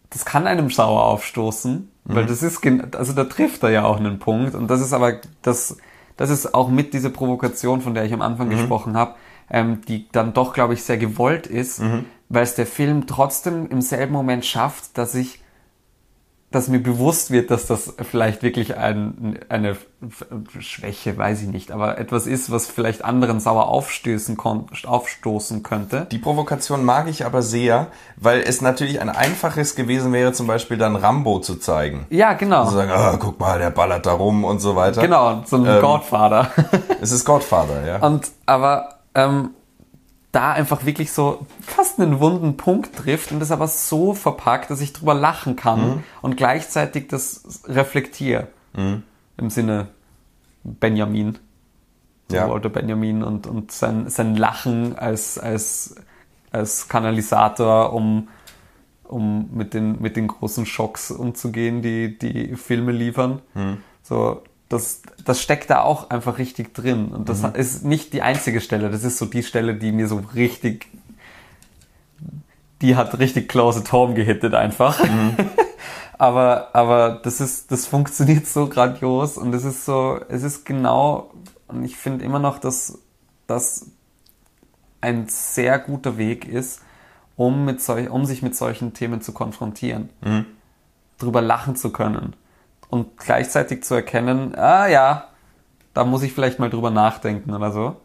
das kann einem sauer aufstoßen, weil das ist, also da trifft er ja auch einen Punkt. Und das ist aber, das, das ist auch mit dieser Provokation, von der ich am Anfang gesprochen habe, ähm, die dann doch, glaube ich, sehr gewollt ist, weil es der Film trotzdem im selben Moment schafft, dass ich dass mir bewusst wird, dass das vielleicht wirklich ein, eine Schwäche, weiß ich nicht, aber etwas ist, was vielleicht anderen sauer aufstößen aufstoßen könnte. Die Provokation mag ich aber sehr, weil es natürlich ein einfaches gewesen wäre, zum Beispiel dann Rambo zu zeigen. Ja, genau. Zu sagen, ah, guck mal, der ballert da rum und so weiter. Genau, so ein Ähm, Godfather. Es ist Godfather, ja. Und aber ähm, da einfach wirklich so fast einen wunden Punkt trifft und das aber so verpackt, dass ich drüber lachen kann und gleichzeitig das reflektiere. Im Sinne Benjamin. So Ja. Walter Benjamin und, und sein, sein Lachen als, als, als Kanalisator, um, um mit, den, mit den großen Schocks umzugehen, die die Filme liefern. So, das, das steckt da auch einfach richtig drin. Und das ist nicht die einzige Stelle. Das ist so die Stelle, die mir so richtig, die hat richtig close at home gehittet einfach. aber, aber das ist, das funktioniert so grandios und es ist so, es ist genau, und ich finde immer noch, dass das ein sehr guter Weg ist, um mit solch, um sich mit solchen Themen zu konfrontieren. Drüber lachen zu können und gleichzeitig zu erkennen, ah ja, da muss ich vielleicht mal drüber nachdenken oder so.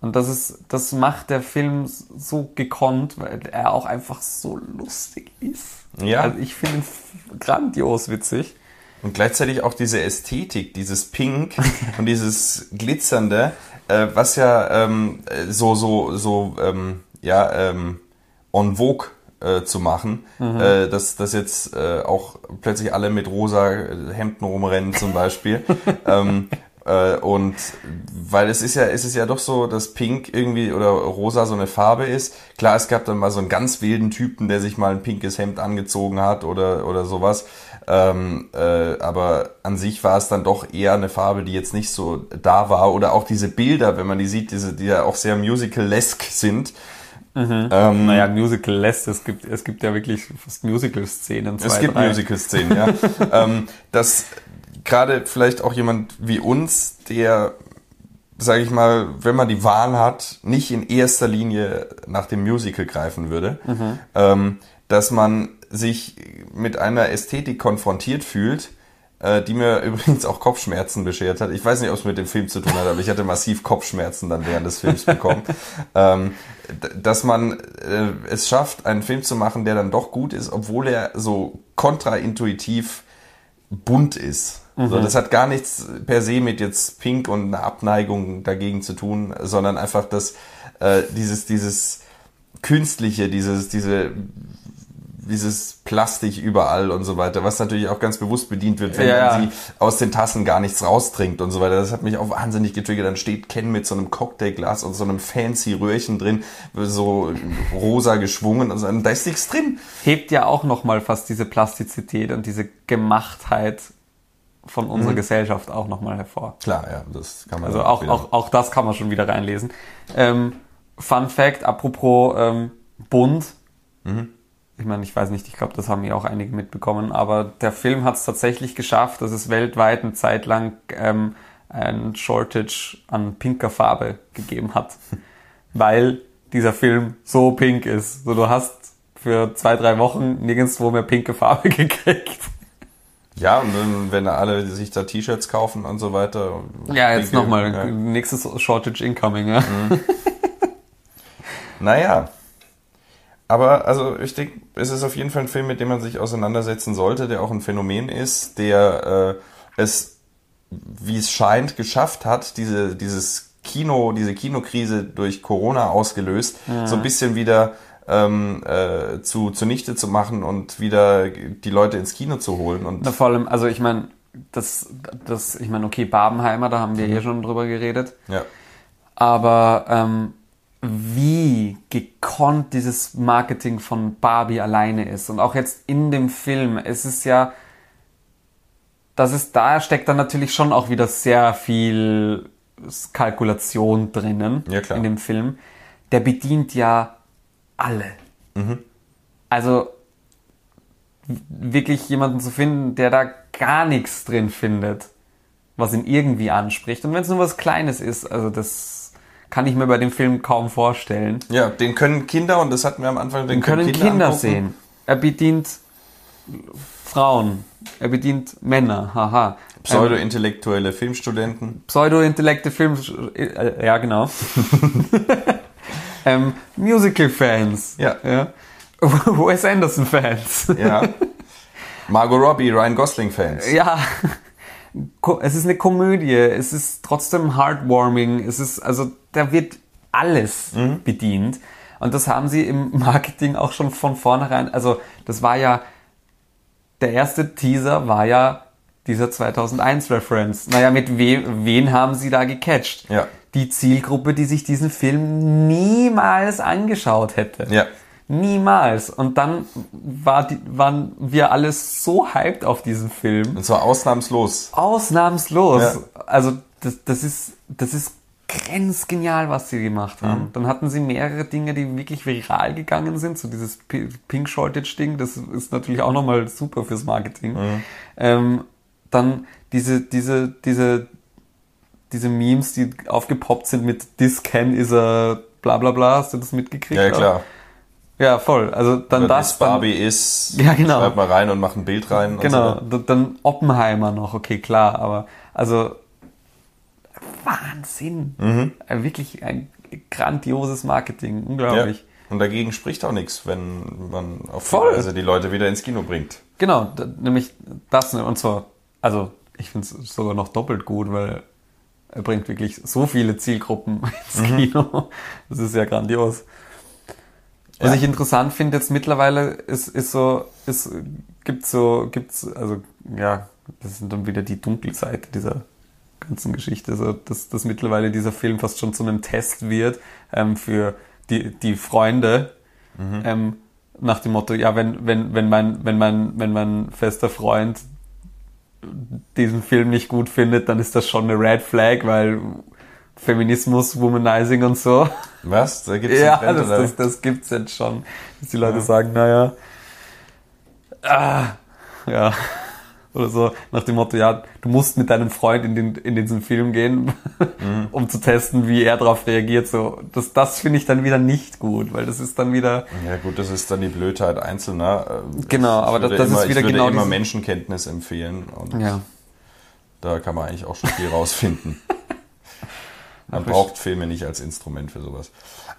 Und das ist, das macht der Film so gekonnt, weil er auch einfach so lustig ist. Ja. Also ich finde ihn grandios witzig. Und gleichzeitig auch diese Ästhetik, dieses Pink und dieses Glitzernde, äh, was ja ähm, so, so, so, ähm, ja, ähm, en vogue äh, zu machen, mhm. äh, dass, dass jetzt äh, auch plötzlich alle mit rosa Hemden rumrennen zum Beispiel. ähm, äh, und weil es ist ja, es ist ja doch so, dass Pink irgendwie oder rosa so eine Farbe ist. Klar, es gab dann mal so einen ganz wilden Typen, der sich mal ein pinkes Hemd angezogen hat oder, oder sowas. Ähm, äh, aber an sich war es dann doch eher eine Farbe, die jetzt nicht so da war. Oder auch diese Bilder, wenn man die sieht, diese, die ja auch sehr musical-esque sind. Mhm. Ähm, naja, Musical lässt, es gibt, es gibt ja wirklich fast Musical-Szenen. Es gibt Musical-Szenen, ja. ähm, das, gerade vielleicht auch jemand wie uns, der, sage ich mal, wenn man die Wahl hat, nicht in erster Linie nach dem Musical greifen würde, mhm. ähm, dass man sich mit einer Ästhetik konfrontiert fühlt, äh, die mir übrigens auch Kopfschmerzen beschert hat. Ich weiß nicht, ob es mit dem Film zu tun hat, aber ich hatte massiv Kopfschmerzen dann während des Films bekommen. ähm, dass man äh, es schafft, einen Film zu machen, der dann doch gut ist, obwohl er so kontraintuitiv bunt ist. Mhm. So, das hat gar nichts per se mit jetzt Pink und einer Abneigung dagegen zu tun, sondern einfach das, äh, dieses, dieses künstliche, dieses, diese dieses Plastik überall und so weiter, was natürlich auch ganz bewusst bedient wird, wenn ja, man sie aus den Tassen gar nichts raustrinkt und so weiter. Das hat mich auch wahnsinnig getriggert. Dann steht Ken mit so einem Cocktailglas und so einem fancy Röhrchen drin, so rosa geschwungen und so. Und da ist nichts drin. Hebt ja auch nochmal fast diese Plastizität und diese Gemachtheit von unserer mhm. Gesellschaft auch nochmal hervor. Klar, ja, das kann man. Also auch, auch, auch das kann man schon wieder reinlesen. Ähm, Fun Fact, apropos ähm, bunt. Mhm. Ich meine, ich weiß nicht, ich glaube, das haben ja auch einige mitbekommen, aber der Film hat es tatsächlich geschafft, dass es weltweit eine Zeit lang ähm, ein Shortage an pinker Farbe gegeben hat. Weil dieser Film so pink ist. So, du hast für zwei, drei Wochen nirgendwo mehr pinke Farbe gekriegt. Ja, und dann, wenn alle sich da T-Shirts kaufen und so weiter. Ja, jetzt nochmal, ja. nächstes Shortage incoming, ja. Mhm. naja. Aber also ich denke, es ist auf jeden Fall ein Film, mit dem man sich auseinandersetzen sollte, der auch ein Phänomen ist, der äh, es, wie es scheint, geschafft hat, diese, dieses Kino, diese Kinokrise durch Corona ausgelöst, mhm. so ein bisschen wieder ähm, äh, zu, zunichte zu machen und wieder die Leute ins Kino zu holen. Und Na, vor allem, also ich meine, das, das, ich meine, okay, Babenheimer, da haben wir mhm. eh schon drüber geredet. Ja. Aber ähm, wie gekonnt dieses Marketing von Barbie alleine ist. Und auch jetzt in dem Film, es ist ja, das ist, da steckt dann natürlich schon auch wieder sehr viel Kalkulation drinnen ja, klar. in dem Film. Der bedient ja alle. Mhm. Also wirklich jemanden zu finden, der da gar nichts drin findet, was ihn irgendwie anspricht. Und wenn es nur was Kleines ist, also das kann ich mir bei dem Film kaum vorstellen. Ja, den können Kinder, und das hatten wir am Anfang, den, den können, Kinder, Kinder sehen. Er bedient Frauen, er bedient Männer, haha. Pseudo-intellektuelle Filmstudenten. Pseudo-intellekte Film, äh, ja genau. ähm, Musical-Fans. Ja. ja. Wes Anderson-Fans. Ja. Margot Robbie, Ryan Gosling-Fans. Ja. Es ist eine Komödie, es ist trotzdem heartwarming, es ist, also da wird alles mhm. bedient. Und das haben sie im Marketing auch schon von vornherein, also das war ja, der erste Teaser war ja dieser 2001 Reference. Naja, mit we wen haben sie da gecatcht? Ja die Zielgruppe, die sich diesen Film niemals angeschaut hätte. Ja. Niemals. Und dann war die, waren wir alles so hyped auf diesen Film. Und zwar ausnahmslos. Ausnahmslos. Ja. Also das, das ist, das ist grenzgenial, was sie gemacht haben. Mhm. Dann hatten sie mehrere Dinge, die wirklich viral gegangen sind. So dieses Pink Shortage Ding, das ist natürlich auch nochmal super fürs Marketing. Mhm. Ähm, dann diese, diese, diese diese Memes, die aufgepoppt sind mit This Can is a bla bla bla, hast du das mitgekriegt? Ja, klar. Ja, voll. Also dann Oder das. Barbie dann, ist, ja, genau. schreib mal rein und mach ein Bild rein. Genau, so. dann Oppenheimer noch, okay, klar, aber also Wahnsinn. Mhm. Äh, wirklich ein grandioses Marketing, unglaublich. Ja. Und dagegen spricht auch nichts, wenn man auf Voll. die Weise die Leute wieder ins Kino bringt. Genau, nämlich das, und zwar also ich finde es sogar noch doppelt gut, weil er bringt wirklich so viele Zielgruppen ins Mhm. Kino. Das ist ja grandios. Was Ja. ich interessant finde jetzt mittlerweile ist, ist so, ist, gibt so, gibt's, also, ja, das sind dann wieder die Dunkelseite dieser ganzen Geschichte, so, dass, dass mittlerweile dieser Film fast schon zu einem Test wird, ähm, für die, die Freunde, ähm, nach dem Motto, ja, wenn, wenn, wenn mein, wenn mein, wenn mein fester Freund diesen Film nicht gut findet, dann ist das schon eine Red Flag, weil Feminismus, Womanizing und so. Was? Da gibt's Ja, Trend, das, das, das gibt's jetzt schon. Dass die Leute sagen, naja, ah, ja. Oder so, nach dem Motto, ja, du musst mit deinem Freund in, den, in diesen Film gehen, Mhm. um zu testen, wie er darauf reagiert. So, das, das finde ich dann wieder nicht gut, weil das ist dann wieder, Ja gut, das ist dann die Blödheit Einzelner. Ähm, Genau, ich aber das- das ist immer, wieder ich würde genau immer Menschenkenntnis empfehlen und ja. da kann man eigentlich auch schon viel rausfinden. Man braucht Filme nicht als Instrument für sowas.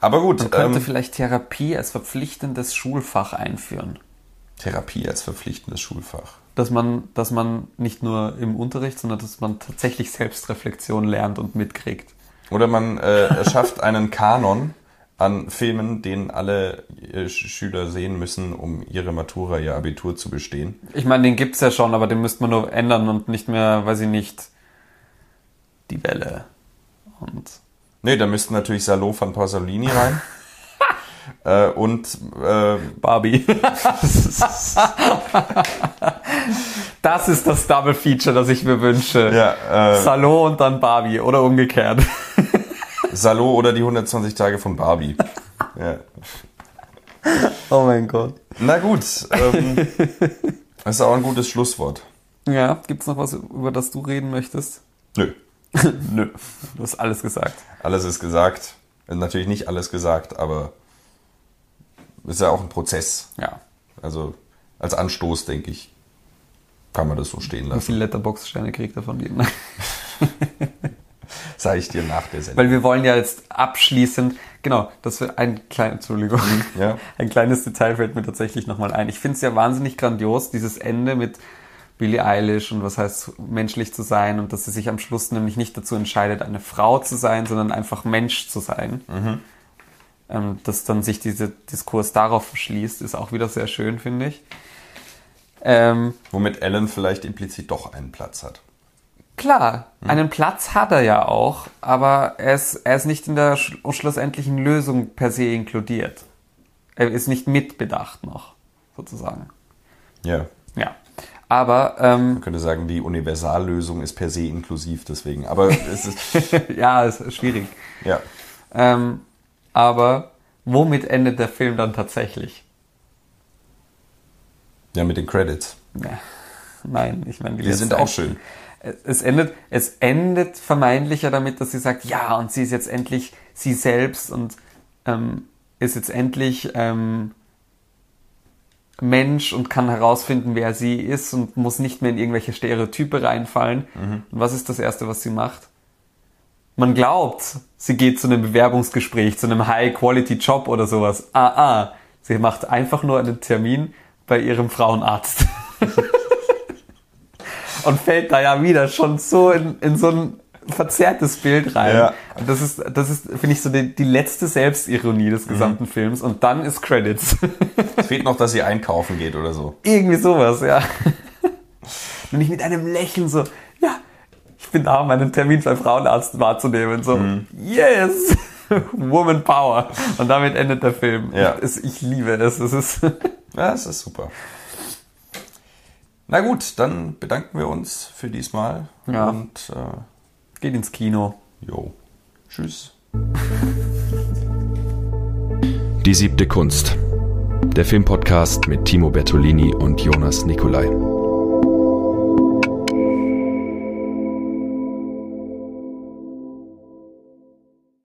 Aber gut, Man könnte ähm, vielleicht Therapie als verpflichtendes Schulfach einführen. Therapie als verpflichtendes Schulfach. Dass man, dass man nicht nur im Unterricht, sondern dass man tatsächlich Selbstreflexion lernt und mitkriegt. Oder man äh, schafft einen Kanon an Filmen, den alle äh, Sch- Schüler sehen müssen, um ihre Matura, ihr Abitur zu bestehen. Ich meine, den gibt's ja schon, aber den müsste man nur ändern und nicht mehr, weiß ich nicht, die Welle. Und Nee, da müssten natürlich Salo von Pasolini rein. äh, und äh, Barbie. das ist das Double Feature, das ich mir wünsche. ja, äh, Salon und dann Barbie oder umgekehrt. Salo oder die 120 Tage von Barbie. ja. Oh mein Gott. Na gut, ähm, das ist auch ein gutes Schlusswort. Ja, gibt's noch was, über das du reden möchtest? Nö, Nö. Du hast alles gesagt. alles ist gesagt. Äh, Natürlich nicht alles gesagt, aber ist ja auch ein Prozess. Ja. Also als Anstoß, denke ich, kann man das so stehen Wie lassen. viele Letterbox-Sterne kriegt er von dir? Sage ich dir nach der Sendung. Weil wir wollen ja jetzt abschließend, genau, das wird ein kleines, Entschuldigung, Ja. ein kleines Detail fällt mir tatsächlich nochmal ein. Ich finde es ja wahnsinnig grandios, dieses Ende mit Billie Eilish und was heißt menschlich zu sein und dass sie sich am Schluss nämlich nicht dazu entscheidet, eine Frau zu sein, sondern einfach Mensch zu sein. Ähm, dass dann sich dieser Diskurs darauf verschließt, ist auch wieder sehr schön, finde ich. Ähm, Womit Ellen vielleicht implizit doch einen Platz hat. Klar, einen Platz hat er ja auch, aber er ist, er ist nicht in der sch schlussendlichen Lösung per se inkludiert. Er ist nicht mitbedacht noch, sozusagen. Ja. Ja. Aber, ähm, Man könnte sagen, die Universallösung ist per se inklusiv, deswegen. Aber es ist, ja, ist schwierig. ja. Ähm, aber womit endet der Film dann tatsächlich? Ja, mit den Credits. Ja, nein, ich meine, Die sind letzte- auch schön. es endet, es endet vermeintlich ja damit, dass sie sagt, ja, und sie ist jetzt endlich sie selbst und ähm, ist jetzt endlich ähm, Mensch und kann herausfinden, wer sie ist und muss nicht mehr in irgendwelche Stereotype reinfallen. Und was ist das Erste, was sie macht? Man glaubt, sie geht zu einem Bewerbungsgespräch, zu einem High-Quality-Job oder sowas. Ah, ah, sie macht einfach nur einen Termin bei ihrem Frauenarzt. und fällt da ja wieder schon so in, in so ein verzerrtes Bild rein. Ja. Und das ist, das ist, finde ich, so die, die letzte Selbstironie des gesamten Films. Und dann ist Credits. Es fehlt noch, dass sie einkaufen geht oder so. Irgendwie sowas, ja. Und ich mit einem Lächeln so, ja, ich bin da, um einen Termin beim Frauenarzt wahrzunehmen. So, yes! Woman Power. Und damit endet der Film. Ja. Es, ich liebe es. Es ist Ja, es ist super. Na gut, dann bedanken wir uns für diesmal. Ja. Und äh, geht ins Kino. jo. Tschüss. Die siebte Kunst. Der Filmpodcast mit Timo Bertolini und Jonas Nicolai.